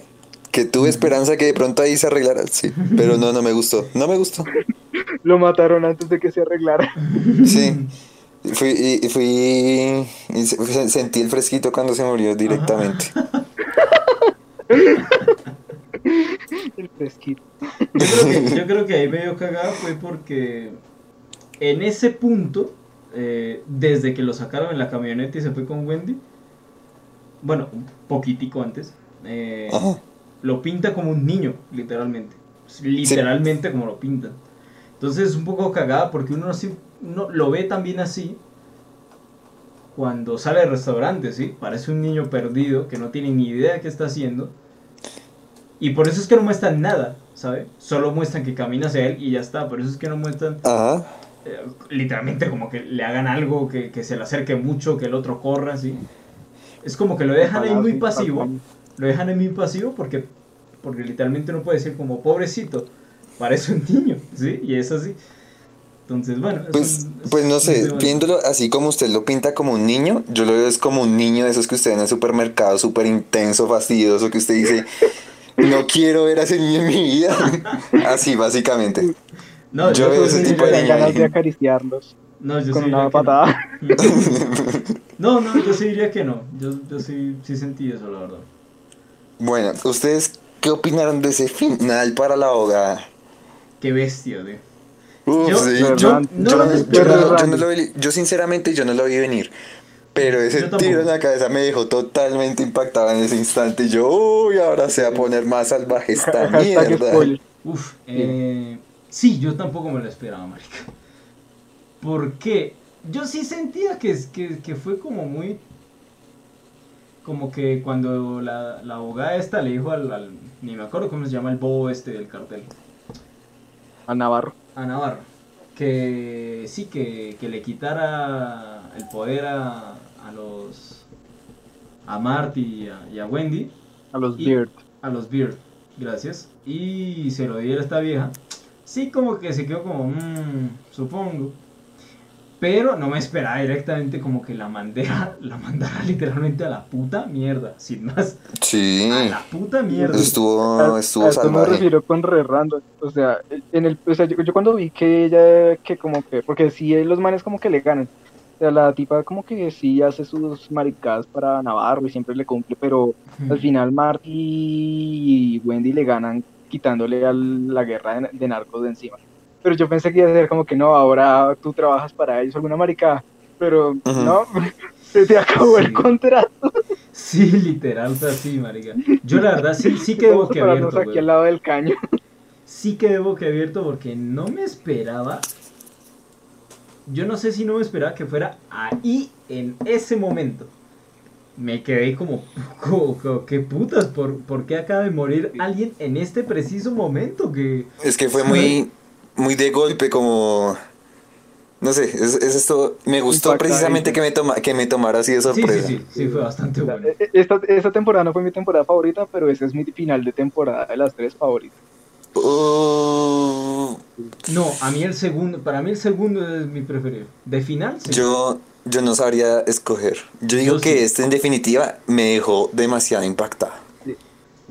Que tuve esperanza que de pronto ahí se arreglara, sí. Pero no, no me gustó. No me gustó. Lo mataron antes de que se arreglara. Sí. Fui, y, y fui y se- se- sentí el fresquito cuando se murió directamente. El fresquito. Yo creo que, yo creo que ahí medio cagada fue porque en ese punto, eh, desde que lo sacaron en la camioneta y se fue con Wendy, bueno, un poquitico antes, eh, lo pinta como un niño, literalmente. Literalmente como lo pintan. Entonces es un poco cagada porque uno, así, uno lo ve también así cuando sale del restaurante, ¿sí? Parece un niño perdido que no tiene ni idea de qué está haciendo. Y por eso es que no muestran nada, ¿sabe? Solo muestran que camina hacia él y ya está. Por eso es que no muestran Ajá. eh, literalmente como que le hagan algo, que, que se le acerque mucho, que el otro corra, ¿sí? Es como que lo dejan ahí muy pasivo. Lo dejan ahí muy pasivo porque, porque literalmente no puede decir como pobrecito. Parece un niño, ¿sí? Y es así. Entonces, bueno. es Pues, un- pues no sé, viéndolo así como usted lo pinta como un niño, yo lo veo es como un niño de esos que usted ve en el supermercado, súper intenso, fastidioso, que usted dice, no quiero ver a ese niño en mi vida. Así, básicamente. No, yo yo, veo ese tipo de ganas de acariciarlos No, yo con sí una que no. patada. No, no, yo sí diría que no. Yo, yo sí, sí sentí eso, la verdad. Bueno, ¿ustedes qué opinaron de ese final para la abogada? Qué bestia, tío. Uf, Yo- sí, yo- yo, no yo- lo yo esperaba. no- yo no lo vi- yo sinceramente yo no lo vi venir. Pero ese tiro en la cabeza me dejó totalmente impactado en ese instante. Y yo, uy, ahora se va a poner más salvaje esta mierda. Uf, eh, sí, yo tampoco me lo esperaba, marica. Porque yo sí sentía que, es- que, que fue como muy... Como que cuando la, la abogada esta le dijo al, al- Ni me acuerdo cómo se llama el bobo este del cartel. A Navarro. A Navarro. Que sí, que, que le quitara el poder a, a los... A Marty y a, y a Wendy. A los Y- Beard. A los Beard, gracias. Y se lo diera a esta vieja. Sí, como que se quedó como, mmm, supongo. Pero no me esperaba directamente como que la mandara, la mandara literalmente a la puta mierda, sin más. Sí, A la puta mierda. estuvo, A- estuvo a esto me refiero con re random. O sea, en el, o sea yo, yo cuando vi que ella, que como que, porque sí, los manes como que le ganan. O sea, la tipa como que sí hace sus maricadas para Navarro y siempre le cumple, pero al final Marty y Wendy le ganan quitándole a la guerra de, de narcos de encima. Pero yo pensé que iba a ser como que no, ahora tú trabajas para ellos, alguna maricada. Pero no, se te acabó el Sí. contrato. Sí, literal fue así, marica. Yo la verdad sí, sí quedé Vamos a pararnos boquiabierto, aquí al lado del caño. Sí quedé boquiabierto porque no me esperaba. Yo no sé si no me esperaba que fuera ahí, en ese momento. Me quedé como, ¿qué putas? ¿Por, ¿Por qué acaba de morir alguien en este preciso momento? Que Es que fue muy, muy de golpe, como. No sé, es, es esto. Me gustó Impactante. precisamente que me, toma, que me tomara así de sí, sí, sorpresa. sí, sí, fue bastante bueno. e- Esta, esta temporada no fue mi temporada favorita, pero ese es mi final de temporada de las tres favoritas. Uh, No, a mí el segundo, para mí el segundo es mi preferido. De final, sí. yo, yo no sabría escoger. Yo digo Yo que sí. este en definitiva me dejó demasiado impactado.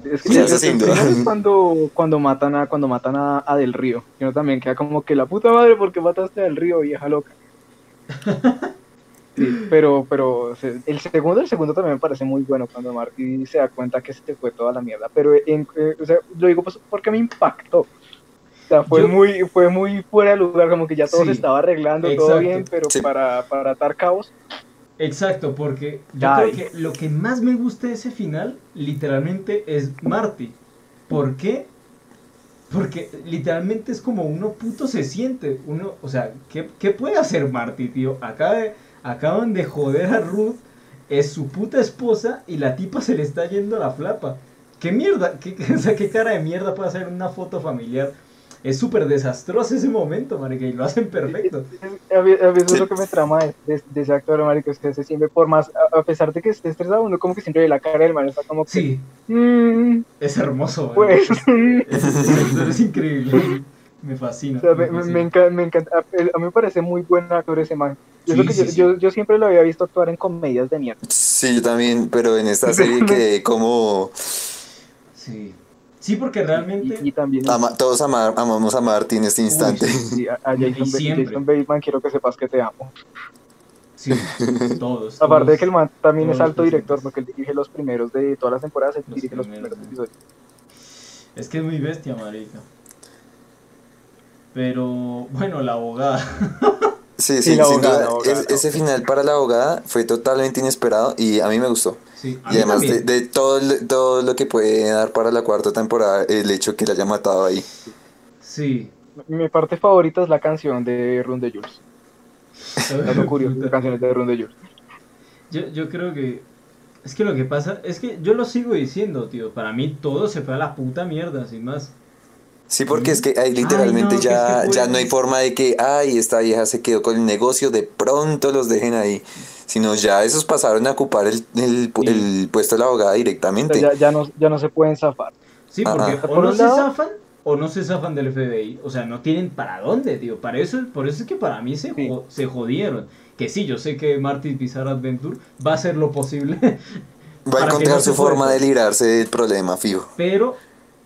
Es que Sí, sin duda. es cuando, cuando matan a cuando matan a, a Del Río. Que uno también queda como que la puta madre porque mataste a Del Río, vieja loca. Sí, pero, pero el segundo, el segundo también me parece muy bueno cuando Marty se da cuenta que se te fue toda la mierda. Pero en, eh, o sea, lo digo pues porque me impactó. O sea, fue Yo- muy, fue muy fuera de lugar, como que ya todo Sí, se estaba arreglando, todo bien, pero Sí. para, para atar cabos. Exacto, porque yo Ay. creo que lo que más me gusta de ese final, literalmente, es Marty. ¿Por qué? Porque literalmente es como uno puto se siente. Uno, o sea, ¿qué, qué puede hacer Marty, tío? Acaba de- acaban de joder a Ruth, es su puta esposa y la tipa se le está yendo a la flapa. ¿Qué mierda? ¿Qué, qué- o sea, ¿qué cara de mierda puede hacer una foto familiar? Es súper desastroso ese momento, marica, y lo hacen perfecto. A mí, a mí eso Sí. es lo que me trama de, de- de ese actor, marico, es que se siempre, por más, a, a pesar de que esté estresado, uno como que siempre ve la cara del man, está como que, Sí, "Mm, es hermoso. pues, marica. Es, es- es increíble. Me fascina. O sea, me me, me, fascina. encanta, me encanta. A, a mí me parece muy buen actor ese man. Y eso Sí, que sí, yo, sí. Yo, yo siempre lo había visto actuar en comedias de mierda. Sí, yo también, pero en esta serie quedé como... Sí. Sí, porque realmente. Y, y también ama- todos ama- amamos a Marty en este instante. sí, a, a Jason. Jason Bateman, quiero que sepas que te amo. Sí, todos. Aparte de que el man también es alto director, porque él dirige los primeros de todas las temporadas, él Los dirige los primeros, episodios. Es que es muy bestia, marica. Pero, bueno, la abogada. Sí, Sí, sí, la sin abogada, duda, la abogada, es- ese final para la abogada fue totalmente inesperado y a mí me gustó. Sí, Y además de, todo, todo lo que puede dar para la cuarta temporada, el hecho que la haya matado ahí. Sí. Mi parte favorita es la canción de Run de Jules. Dato curioso, Puta. canciones de Run de Jules. Yo, yo creo que. Es que lo que pasa. Es que yo lo sigo diciendo, tío. Para mí todo se fue a la puta mierda, sin más. Sí, porque es que ahí literalmente no, ya, es que ya no hay forma de que, ay, esta vieja se quedó con el negocio, de pronto los dejen ahí. Sino ya esos pasaron a ocupar el, el pu- Sí. el puesto de la abogada O directamente. sea, ya, ya, no, ya no se pueden zafar. Sí, porque o no se zafan o no se zafan del FBI. O sea, no tienen para dónde, tío. Para eso, por eso es que para mí se, Sí. jo- se jodieron. Que sí, yo sé que Marty Bizarre Adventure va a hacer lo posible. Va a encontrar no su forma de librarse del problema, fijo. Pero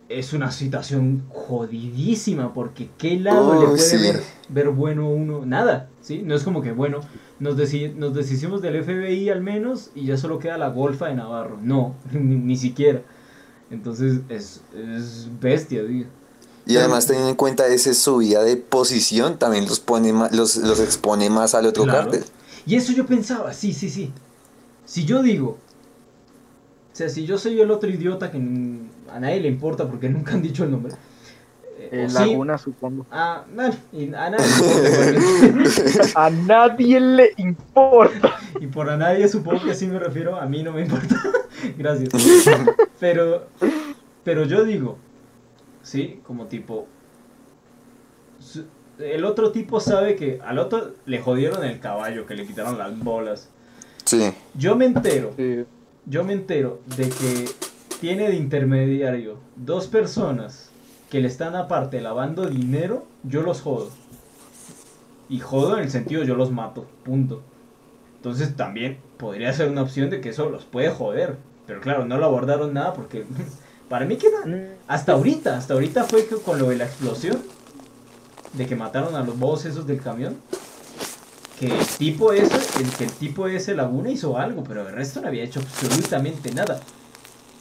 es una situación jodidísima porque qué lado le Uy, puede sí. ver, ver bueno uno. Nada, ¿sí? No es como que, bueno, nos, deci- nos deshicimos del FBI al menos y ya solo queda la golfa de Navarro. No, ni, ni siquiera. Entonces es, es bestia, tío. Y además teniendo en cuenta esa subida de posición, también los pone ma- los, los expone más al otro Claro. cártel. Y eso yo pensaba, sí, sí, sí. Si yo digo, o sea, si yo soy el otro idiota que a nadie le importa porque nunca han dicho el nombre. eh, Eh, sí, Laguna, supongo. a, na- y a nadie le importa, A nadie le importa. Y por a nadie supongo que sí me refiero, a mí no me importa. Gracias. Pero, pero yo digo, sí, como tipo, el otro tipo sabe que al otro le jodieron el caballo, que le quitaron las bolas. Sí. Yo me entero, Sí. yo me entero de que tiene de intermediario dos personas que le están aparte lavando dinero, yo los jodo. Y jodo en el sentido yo los mato, punto. Entonces también podría ser una opción de que eso los puede joder. Pero claro, no lo abordaron nada porque para mí queda... Hasta ahorita, hasta ahorita fue que con lo de la explosión, de que mataron a los bobos esos del camión, que el tipo ese, el, que el tipo ese Laguna hizo algo, pero el resto no había hecho absolutamente nada.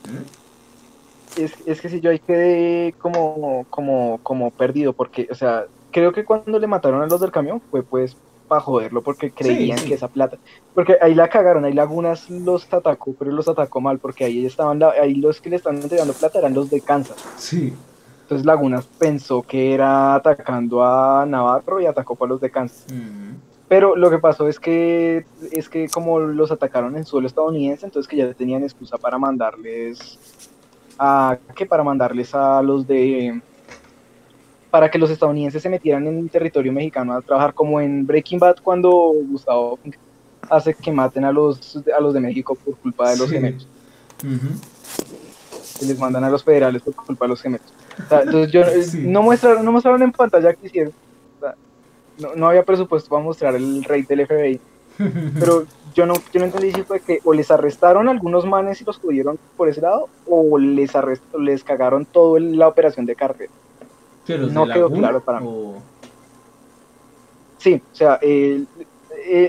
¿Mm? Es, es que si yo ahí quedé como, como, como perdido, porque, o sea, creo que cuando le mataron a los del camión fue pues para joderlo, porque creían sí. que esa plata, porque ahí la cagaron, ahí Lagunas los atacó, pero los atacó mal, porque ahí estaban, la- ahí los que le estaban entregando plata eran los de Kansas. Sí. Entonces Lagunas pensó que era atacando a Navarro y atacó para los de Kansas. Ujú. Pero lo que pasó es que es que como los atacaron en suelo estadounidense, entonces que ya tenían excusa para mandarles a que para mandarles a los de para que los estadounidenses se metieran en territorio mexicano a trabajar como en Breaking Bad cuando Gustavo hace que maten a los a los de México por culpa de los Sí. gemelos. Que les mandan a los federales por culpa de los gemelos. O sea, entonces yo Sí. no mostraron, no mostraron en pantalla que hicieron. No, no había presupuesto para mostrar el rate del FBI. Pero yo no, yo no entendí si fue que o les arrestaron algunos manes y los pudieron por ese lado, o les arrest, les cagaron todo el- la operación de cartel. ¿Qué, los No de quedó claro para mí. o- Sí, o sea, el,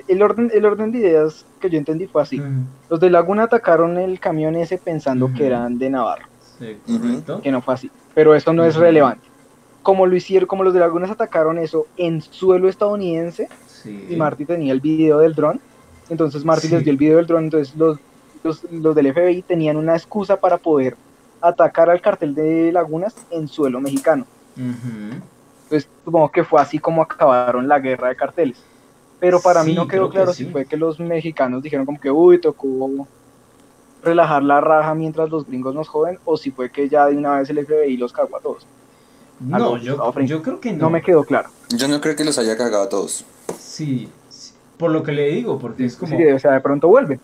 el- orden, el orden de ideas que yo entendí fue así. Los de Laguna atacaron el camión ese pensando que eran de Navarro, Sí, correcto. que no fue así. Pero eso no es relevante. Como lo hicieron, como los de Lagunas atacaron eso en suelo estadounidense, Sí. y Marty tenía el video del dron, entonces Marty Sí. les dio el video del dron, entonces los, los, los del FBI tenían una excusa para poder atacar al cartel de Lagunas en suelo mexicano. Entonces supongo que fue así como acabaron la guerra de carteles. Pero para mí no quedó que claro si fue que los mexicanos dijeron como que, uy, tocó relajar la raja mientras los gringos nos joden, o si fue que ya de una vez el FBI los cagó a todos. No, Algo, yo, yo creo que no. No me quedó claro. Yo no creo que los haya cagado a todos. Sí, sí. Por lo que le digo, porque es como. Sí, o sea, de pronto vuelven.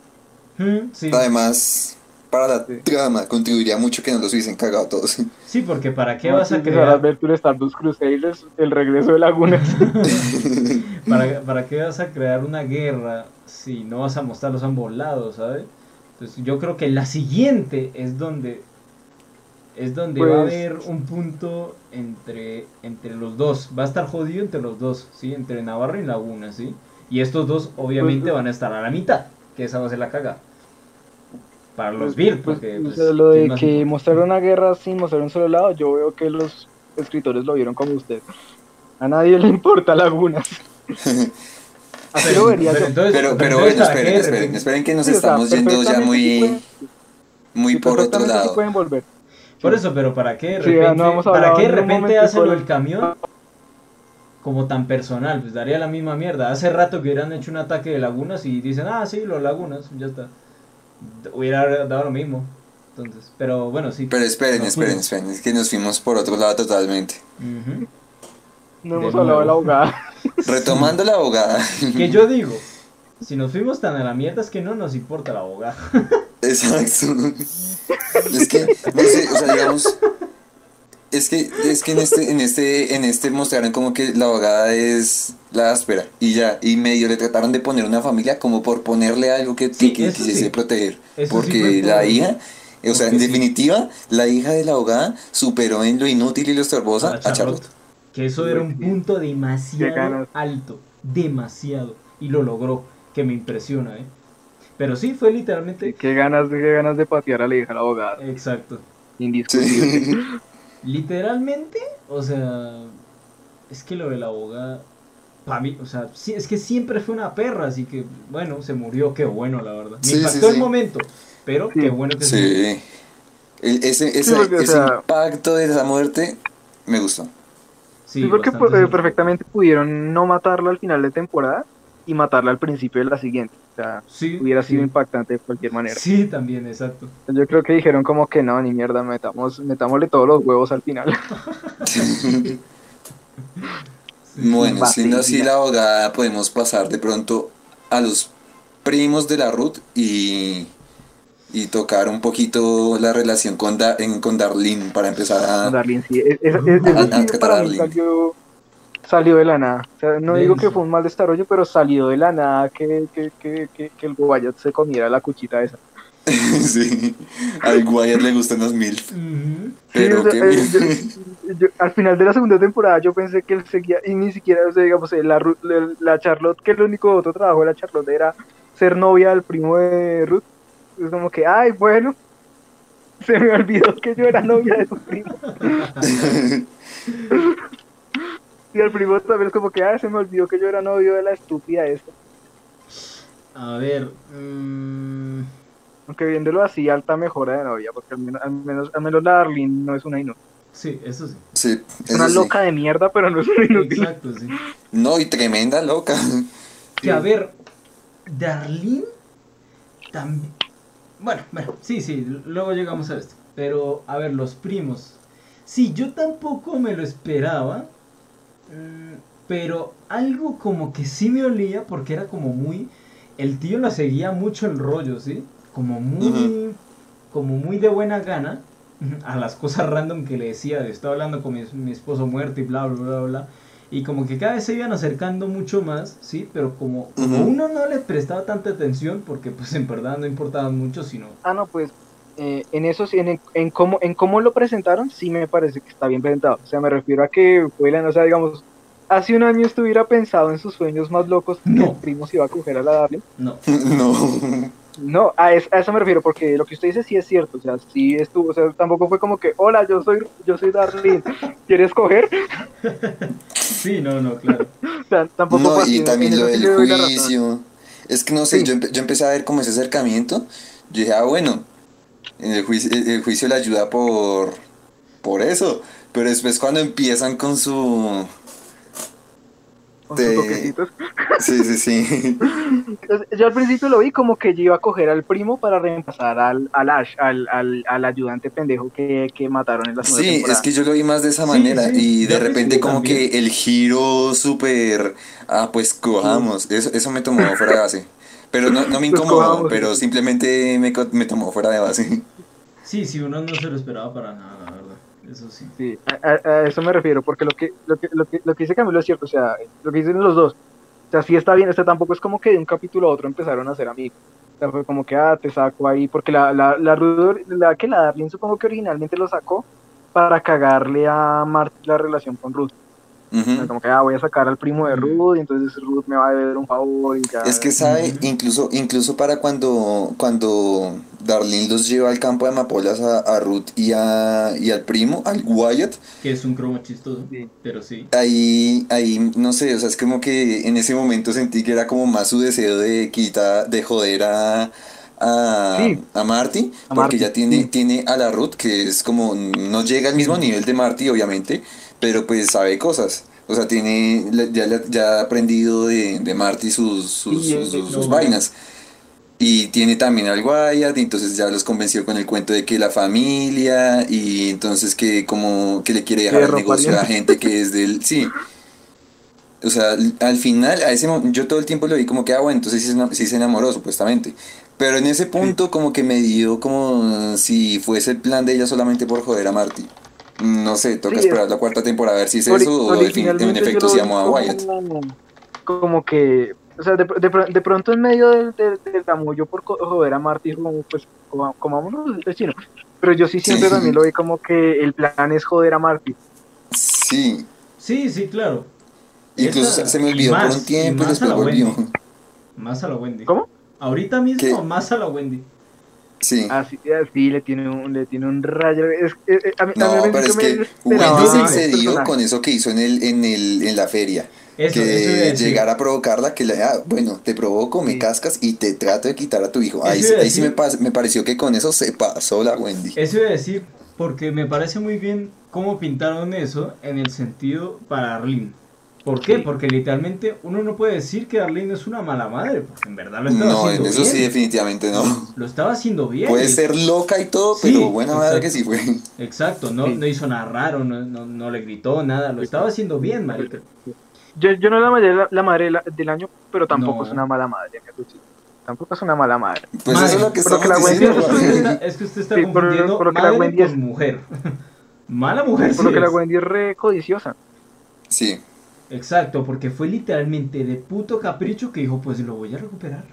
Mm, sí. Además, para la Sí. trama contribuiría mucho que no los hubiesen cagado a todos. Sí, porque ¿para qué vas a crear? ver tu Stardust Crusaders, el regreso de Lagunas. ¿Para, ¿Para qué vas a crear una guerra si no vas a mostrarlos ambos lados, ¿sabes? Entonces yo creo que la siguiente es donde es donde va a Pues- haber un punto entre entre los dos, va a estar jodido entre los dos, ¿sí? Entre Navarro y Laguna, ¿sí? Y estos dos obviamente Pues- van a estar a la mitad, que esa va a ser la caga. Para los Birt, pues, porque pues, lo ¿qué de que importa? mostrar una guerra sin mostrar un solo lado, yo veo que los escritores lo vieron como usted. A nadie le importa Lagunas. Así lo vería Pero yo. entonces- Pero, pero entonces, bueno, ¿para qué esperen, esperen, esperen que nos Sí, o sea, estamos yendo ya muy, pueden- muy sí, por otro lado. pueden volver. Por eso, pero ¿para qué de Sí, repente, no ¿para qué de repente hacen del camión como tan personal? Pues daría la misma mierda. Hace rato que hubieran hecho un ataque de lagunas y dicen, ah, sí, los lagunas, ya está. Hubiera dado lo mismo. Entonces, pero bueno, sí. Pero esperen, No esperen, fuimos. esperen, es que nos fuimos por otro lado totalmente. No De hemos hablado de la abogada. Retomando la abogada. Que yo digo, si nos fuimos tan a la mierda es que no nos importa la abogada. Exacto. Es que, no sé, o sea, digamos, es que, es que en este, en este, en este mostraron como que la abogada es la áspera y ya, y medio le trataron de poner una familia como por ponerle algo que, Sí, que quisiese sí. proteger. Eso porque la hija, o sea, en definitiva, la hija de la abogada superó en lo inútil y lo estorbosa a a Charlotte. Que eso era un punto demasiado alto. Demasiado. Y lo logró. Que me impresiona, ¿eh? Pero sí, fue literalmente... Qué ganas, qué ganas de patear a la hija de la abogada. Exacto. Indiscutible. Sí. Literalmente, o sea, es que lo de la abogada, para mí, o sea, sí, es que siempre fue una perra, así que, bueno, se murió, qué bueno, la verdad. Me Sí, sí, impactó el sí. momento, pero Sí. qué bueno que se murió. Sí. El- ese ese, porque, o ese sea- impacto de esa muerte me gustó. Sí, Sí, porque sí. perfectamente pudieron no matarla al final de temporada y matarla al principio de la siguiente. O sea, Sí, hubiera sido sí. impactante de cualquier manera. Sí, también, exacto. Yo creo que dijeron como que no, ni mierda, metamos, metámosle todos los huevos al final. Bueno, Va, siendo sí, así la abogada, podemos pasar de pronto a los primos de la Ruth y, y tocar un poquito la relación con, Da- en- con Darlene para empezar a... Darlene, sí. Es, es- es- Ah, ah, mí salió, salió de la nada. O sea, no digo que fue un mal desarrollo, pero salió de la nada que, que, que, que, que el Guayat se comiera la cuchita esa. sí, al Wyatt le gustan los mil. Pero Sí, o qué sea, eh, bien. yo- yo- al final de la segunda temporada yo pensé que él seguía, y ni siquiera, o sea, digamos, eh, la, la, la Charlotte, que el único otro trabajo de la Charlotte era ser novia del primo de Ruth. Es como que, ay, bueno, se me olvidó que yo era novia de su primo. Y al primo también es como que, ay, se me olvidó que yo era novio de la estúpida esta. A ver, mm, Aunque viéndolo así, alta mejora de novia, porque al menos, al menos, al menos la Arlene no es una inútil. sí, eso sí. Sí, Es eso una sí. loca de mierda, pero no es una inútil. Exacto, sí. No, y tremenda loca. Que a ver, Darlene también. Bueno, bueno, sí, sí, luego llegamos a esto. Pero, a ver, los primos. Sí, yo tampoco me lo esperaba. Mm, Pero algo como que sí me olía porque era como muy. El tío la seguía mucho el rollo, ¿sí? Como muy. Como muy de buena gana. A las cosas random que le decía. de, Estaba hablando con mi, mi esposo muerto y bla, bla, bla, bla. Y como que cada vez se iban acercando mucho más, ¿sí? Pero como, Ujú. uno no le prestaba tanta atención, porque pues en verdad no importaban mucho, sino... Ah, no, pues eh, en eso sí, en, en, cómo, en cómo lo presentaron, sí me parece que está bien presentado. O sea, me refiero a que fue la, o sea, digamos, hace un año estuviera pensado en sus sueños más locos que No. el primo se iba a coger a la Darlene. No. No. No, a, es- a eso me refiero, porque lo que usted dice sí es cierto, o sea, sí estuvo, o sea, tampoco fue como que, hola, yo soy, yo soy Darlene, ¿quieres coger? Sí, no, no, claro. O sea, tampoco No, fue así, y en también lo del juicio. Es que no sé, Sí. yo, empe- yo empecé a ver como ese acercamiento. Yo dije, ah, bueno, en el juicio, el, juicio le ayuda por, por eso. Pero después cuando empiezan con su... Con sus de- toquecitos. Sí, sí, sí. Entonces, Yo al principio lo vi como que yo iba a coger al primo para reemplazar al, al Ash, al, al, al ayudante pendejo que, que mataron en la segunda Sí, temporada. es que yo lo vi más de esa manera. sí, y de repente como también. que el giro súper... Ah, pues cojamos. Eso, eso me tomó fuera de base. Pero no, no me Pues incomodó, pero simplemente me, me tomó fuera de base. Sí, sí, uno no se lo esperaba para nada, la verdad. Eso sí. Sí, a, eso me refiero, porque lo que, lo que, lo que, lo que dice Camilo es cierto, o sea, lo que dicen los dos, o sea, sí está bien, este tampoco es como que de un capítulo a otro empezaron a ser amigos. O sea, fue como que, ah, te saco ahí, porque la, la, la, Ruth- la que la Darlene supongo que originalmente lo sacó para cagarle a Marty la relación con Ruth. O sea, Ujú. como que, ah, voy a sacar al primo de Ruth, y entonces Ruth me va a deber un favor y ya. Es que sabe, incluso, incluso para cuando, cuando Darlene los lleva al campo de amapolas a, a Ruth y, a, y al primo, al Wyatt, Que es un cromo chistoso, Sí. pero sí. ahí, ahí, no sé, o sea, es como que en ese momento sentí que era como más su deseo de quita, de joder a, a, Sí. a Marty, A porque Marty, ya tiene, sí. tiene a la Ruth, que es como, no llega al mismo nivel de Marty, obviamente, pero pues sabe cosas. O sea, tiene, la- ya, ya ha aprendido de, de Marty sus, sus, sus- sus- sus vainas. Y tiene también al Wyatt, y entonces ya los convenció con el cuento de que la familia, y entonces que como que le quiere dejar el negocio a pariente. gente que es del... Sí. O sea, al- al final, a ese yo todo el tiempo lo vi como que, ah, bueno, entonces sí sí se enamoró, supuestamente. Pero en ese punto como que me dio como si fuese el plan de ella solamente por joder a Marty. No sé, toca Sí, esperar es- la cuarta temporada a ver si es eso o en, efecto se llamó a como- Wyatt. Como que, o sea, de, de, pr- de pronto en medio del, del, del amullo por joder a Marty, como, pues, comámonos el vecino. Pero yo sí siempre Sí. también lo vi como que el plan es joder a Marty. Sí, Sí, sí, claro. incluso Esa- se- me olvidó por un tiempo y después volvió. Wendy. Más a la Wendy. ¿Cómo? Ahorita mismo, ¿Qué? más a la Wendy. Sí. Así, así le tiene un, le tiene un rayo. Es, eh, eh, a mí, a mí No, al pero es que Wendy se excedió con eso que hizo en el, en el, en la feria. Eso, eso a que decir. llegar a provocarla, que le ah, bueno, te provoco, me Sí. cascas y te trato de quitar a tu hijo. Ahí, Eso a ahí sí me, pas- me pareció que con eso se pasó la Wendy. Eso iba a decir, porque me parece muy bien cómo pintaron eso en el sentido para Arlene. ¿Por qué? Sí. Porque literalmente uno no puede decir que Arlene es una mala madre, porque en verdad lo estaba No, en haciendo eso bien. sí definitivamente no. Lo estaba haciendo bien. Puede Y- ser loca y todo, Sí, pero buena madre que sí fue. Exacto, no, Sí. no hizo nada raro, no, no, no le gritó nada, lo estaba haciendo bien, marica. Yo, yo no la madre, la, la madre la- del año, pero tampoco No. es una mala madre. Tampoco es una mala madre. Pues Madre, eso es lo que pero que la estamos Wendy Es que diciendo. usted güey. está, es que usted está Sí, pero- confundiendo pero que la Wendy con es- mujer. Mala mujer Por lo sí que la es. Wendy es re codiciosa. Sí, Exacto, porque fue literalmente de puto capricho que dijo, pues lo voy a recuperar.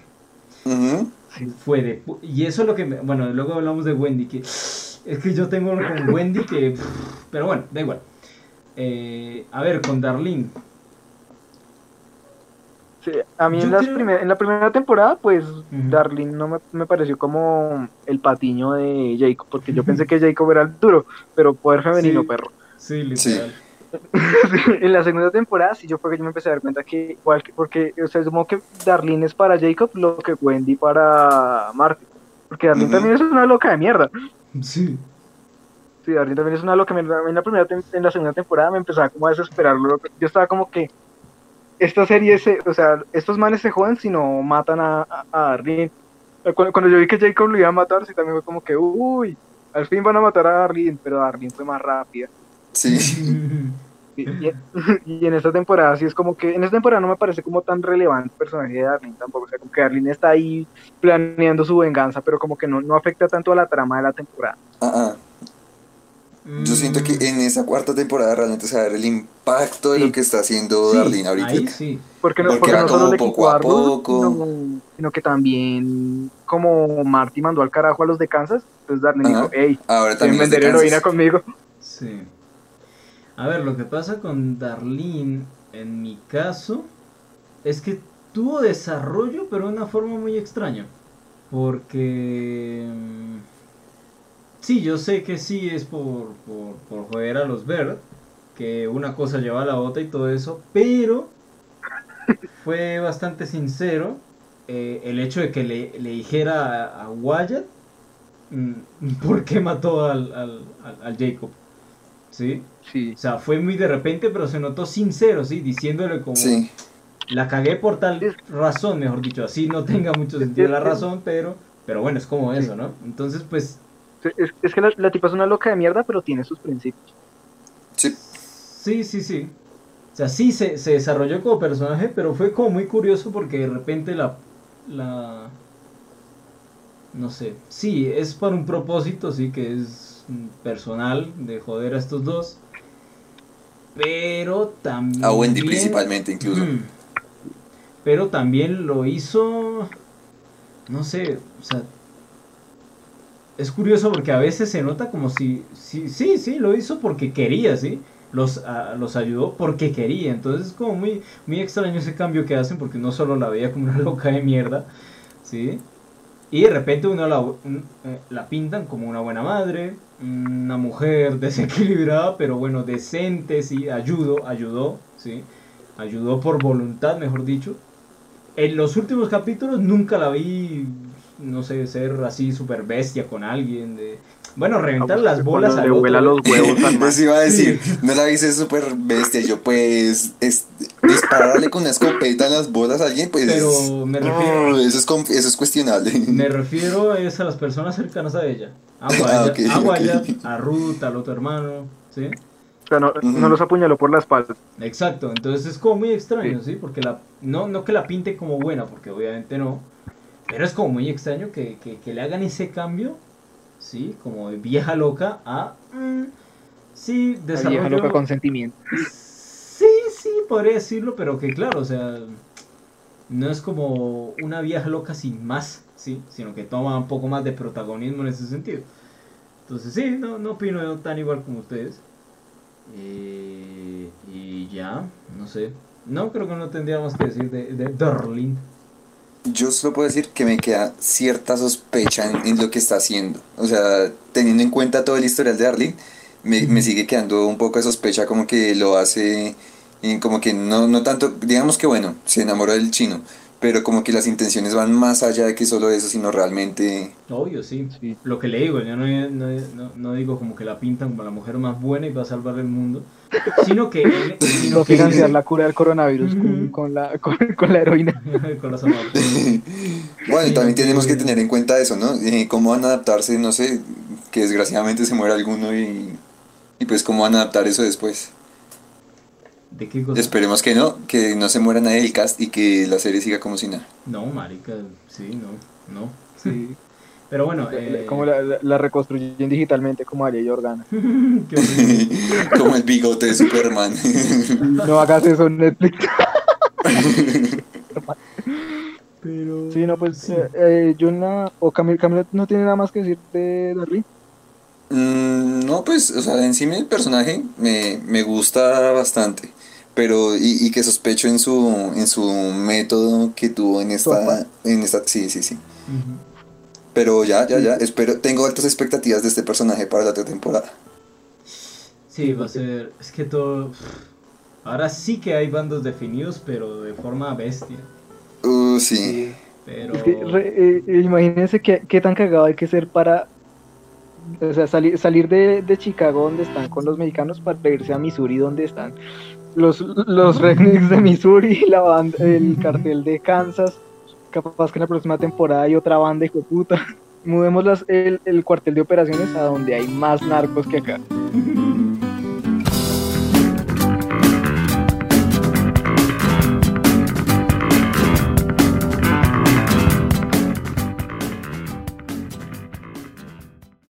Fue de... pu- Y eso es lo que... me- Bueno, luego hablamos de Wendy, que... Es que yo tengo con Wendy que... Pero bueno, da igual. Eh, a ver, con Darlene. Sí, a mí en, las creo- primer- en la primera temporada, pues Ujú. Darlene no me, me pareció como el patiño de Jacob, porque yo pensé que Jacob era el duro, pero poder femenino, Sí. perro. Sí, literal. en la segunda temporada sí yo fue que yo me empecé a dar cuenta que igual que, porque o sea como que Darlene es para Jacob lo que Wendy para Marty porque Darlene también es una loca de mierda. Sí. sí Darlene también es una loca en la primera en la segunda temporada me empezaba como a desesperar yo estaba como que esta serie se, o sea estos manes se joden si no matan a, a, a Darlene. Cuando, cuando yo vi que Jacob lo iba a matar sí también fue como que uy al fin van a matar a Darlene pero Darlene fue más rápida sí. Y, y- y en esta temporada sí es como que, en esta temporada no me parece como tan relevante el personaje de Darlene tampoco, o sea, como que Darlene está ahí planeando su venganza, pero como que no, no afecta tanto a la trama de la temporada. Ah, ah. Yo siento que en esa cuarta temporada realmente se va a ver el impacto de Sí. lo que está haciendo Sí, Darlene ahorita. ahí sí. Porque no, Porque porque no solo le poco a poco. sino, sino que también como Marty mandó al carajo a los de Kansas, entonces Darlene Ajá. dijo, hey, Ahora también de vender heroína conmigo. Sí. A ver, lo que pasa con Darlene, en mi caso, es que tuvo desarrollo, pero de una forma muy extraña. Porque... mm, Sí, yo sé que sí es por, por, por joder a los Bird, que una cosa lleva a la otra y todo eso, pero fue bastante sincero eh, el hecho de que le, le dijera a, Wyatt mm, por qué mató al, al- al Jacob. ¿Sí? Sí. O sea, fue muy de repente, pero se notó sincero, ¿sí? Diciéndole como... Sí. La cagué por tal razón, mejor dicho. Así no tenga mucho sentido la razón, pero, pero bueno, es como eso, ¿no? Entonces, pues, Es, es que la, la tipa es una loca de mierda, pero tiene sus principios. Sí. sí, sí, sí. O sea, sí se, se desarrolló como personaje, pero fue como muy curioso porque de repente la, la... No sé. Sí, es para un propósito, sí, que es personal de joder a estos dos. Pero también... A Wendy principalmente, incluso. Pero también lo hizo, no sé, o sea, es curioso porque a veces se nota como si, sí, sí, sí, lo hizo porque quería, ¿sí? Los, a- los ayudó porque quería, entonces es como muy, muy extraño ese cambio que hacen porque no solo la veía como una loca de mierda, ¿sí? Y de repente uno la, eh, la pintan como una buena madre, una mujer desequilibrada, pero bueno, decente, sí, ayudó, ayudó, ¿sí? Ayudó por voluntad, mejor dicho. En los últimos capítulos nunca la vi, no sé, ser así super bestia con alguien, de... Bueno, reventar Ah, pues, las bolas le al otro. vuela los huevos al iba a decir, no la viste súper bestia. Yo, pues, es, dispararle con una escopeta en las bolas a alguien, pues. Pero me refiero- Eso es, eso es cuestionable. Me refiero es a las personas cercanas a ella. A Ah, Wyatt, ok, a, Ruth, al otro hermano, ¿sí? O sea, no, no los apuñaló por la espalda. Exacto, entonces es como muy extraño, ¿sí? Porque la, no, no que la pinte como buena, porque obviamente no, pero es como muy extraño que, que, que le hagan ese cambio, ¿sí? Como de vieja loca a, mm, sí, La vieja loca desarrollo, con sentimiento. sí, sí, podría decirlo, pero que claro, o sea, no es como una vieja loca sin más, ¿sí? Sino que toma un poco más de protagonismo en ese sentido. Entonces sí, no, no opino tan igual como ustedes. Eh, y ya, no sé. No, creo que no tendríamos que decir de, de Darlene. Yo solo puedo decir que me queda cierta sospecha en, en lo que está haciendo. O sea, teniendo en cuenta todo el historial de Arlene, me, me sigue quedando un poco de sospecha como que lo hace, como que no, no tanto, digamos que bueno, se enamoró del chino, pero como que las intenciones van más allá de que solo eso, sino realmente... Obvio, sí. Sí. Lo que le digo, yo no, no, no- no digo como que la pintan como la mujer más buena y va a salvar el mundo, sino que... sino No que- financiar la cura del coronavirus con, la, con, con la heroína. con amapolas. Bueno, y también tenemos que tener en cuenta eso, ¿no? Eh, cómo van a adaptarse, no sé, que desgraciadamente se muera alguno y, y pues cómo van a adaptar eso después. ¿De qué cosa? Esperemos que no, que no se muera nadie del cast y que la serie siga como si nada. No, marica, sí, no, no. Sí. Pero bueno, eh... Como la, la- la reconstruyen digitalmente como Aria y Organa. como el bigote de Superman. No hagas eso en Netflix. Pero... Sí, no, pues sí. eh, eh, yo o Camila, Camila no tiene nada más que decir de Darlene. Mm, no, pues, o sea, en sí el personaje me, me gusta bastante. Pero, y, y que sospecho en su, en su método que tuvo en esta, en esta, sí, sí, sí. Pero ya, ya, ya, espero, tengo altas expectativas de este personaje para la otra temporada. Sí, va a ser. Es que todo. Ahora sí que hay bandos definidos, pero de forma bestia. Uh, sí. Pero. Es que, re- eh, eh, imagínense qué, qué tan cagado hay que ser para o sea, salir, salir de, de Chicago donde están con los mexicanos para irse a Missouri donde están los, los rednecks de Missouri, la banda, el cartel de Kansas, capaz que en la próxima temporada hay otra banda hijo de puta. Mudemos las, el, el cuartel de operaciones a donde hay más narcos que acá.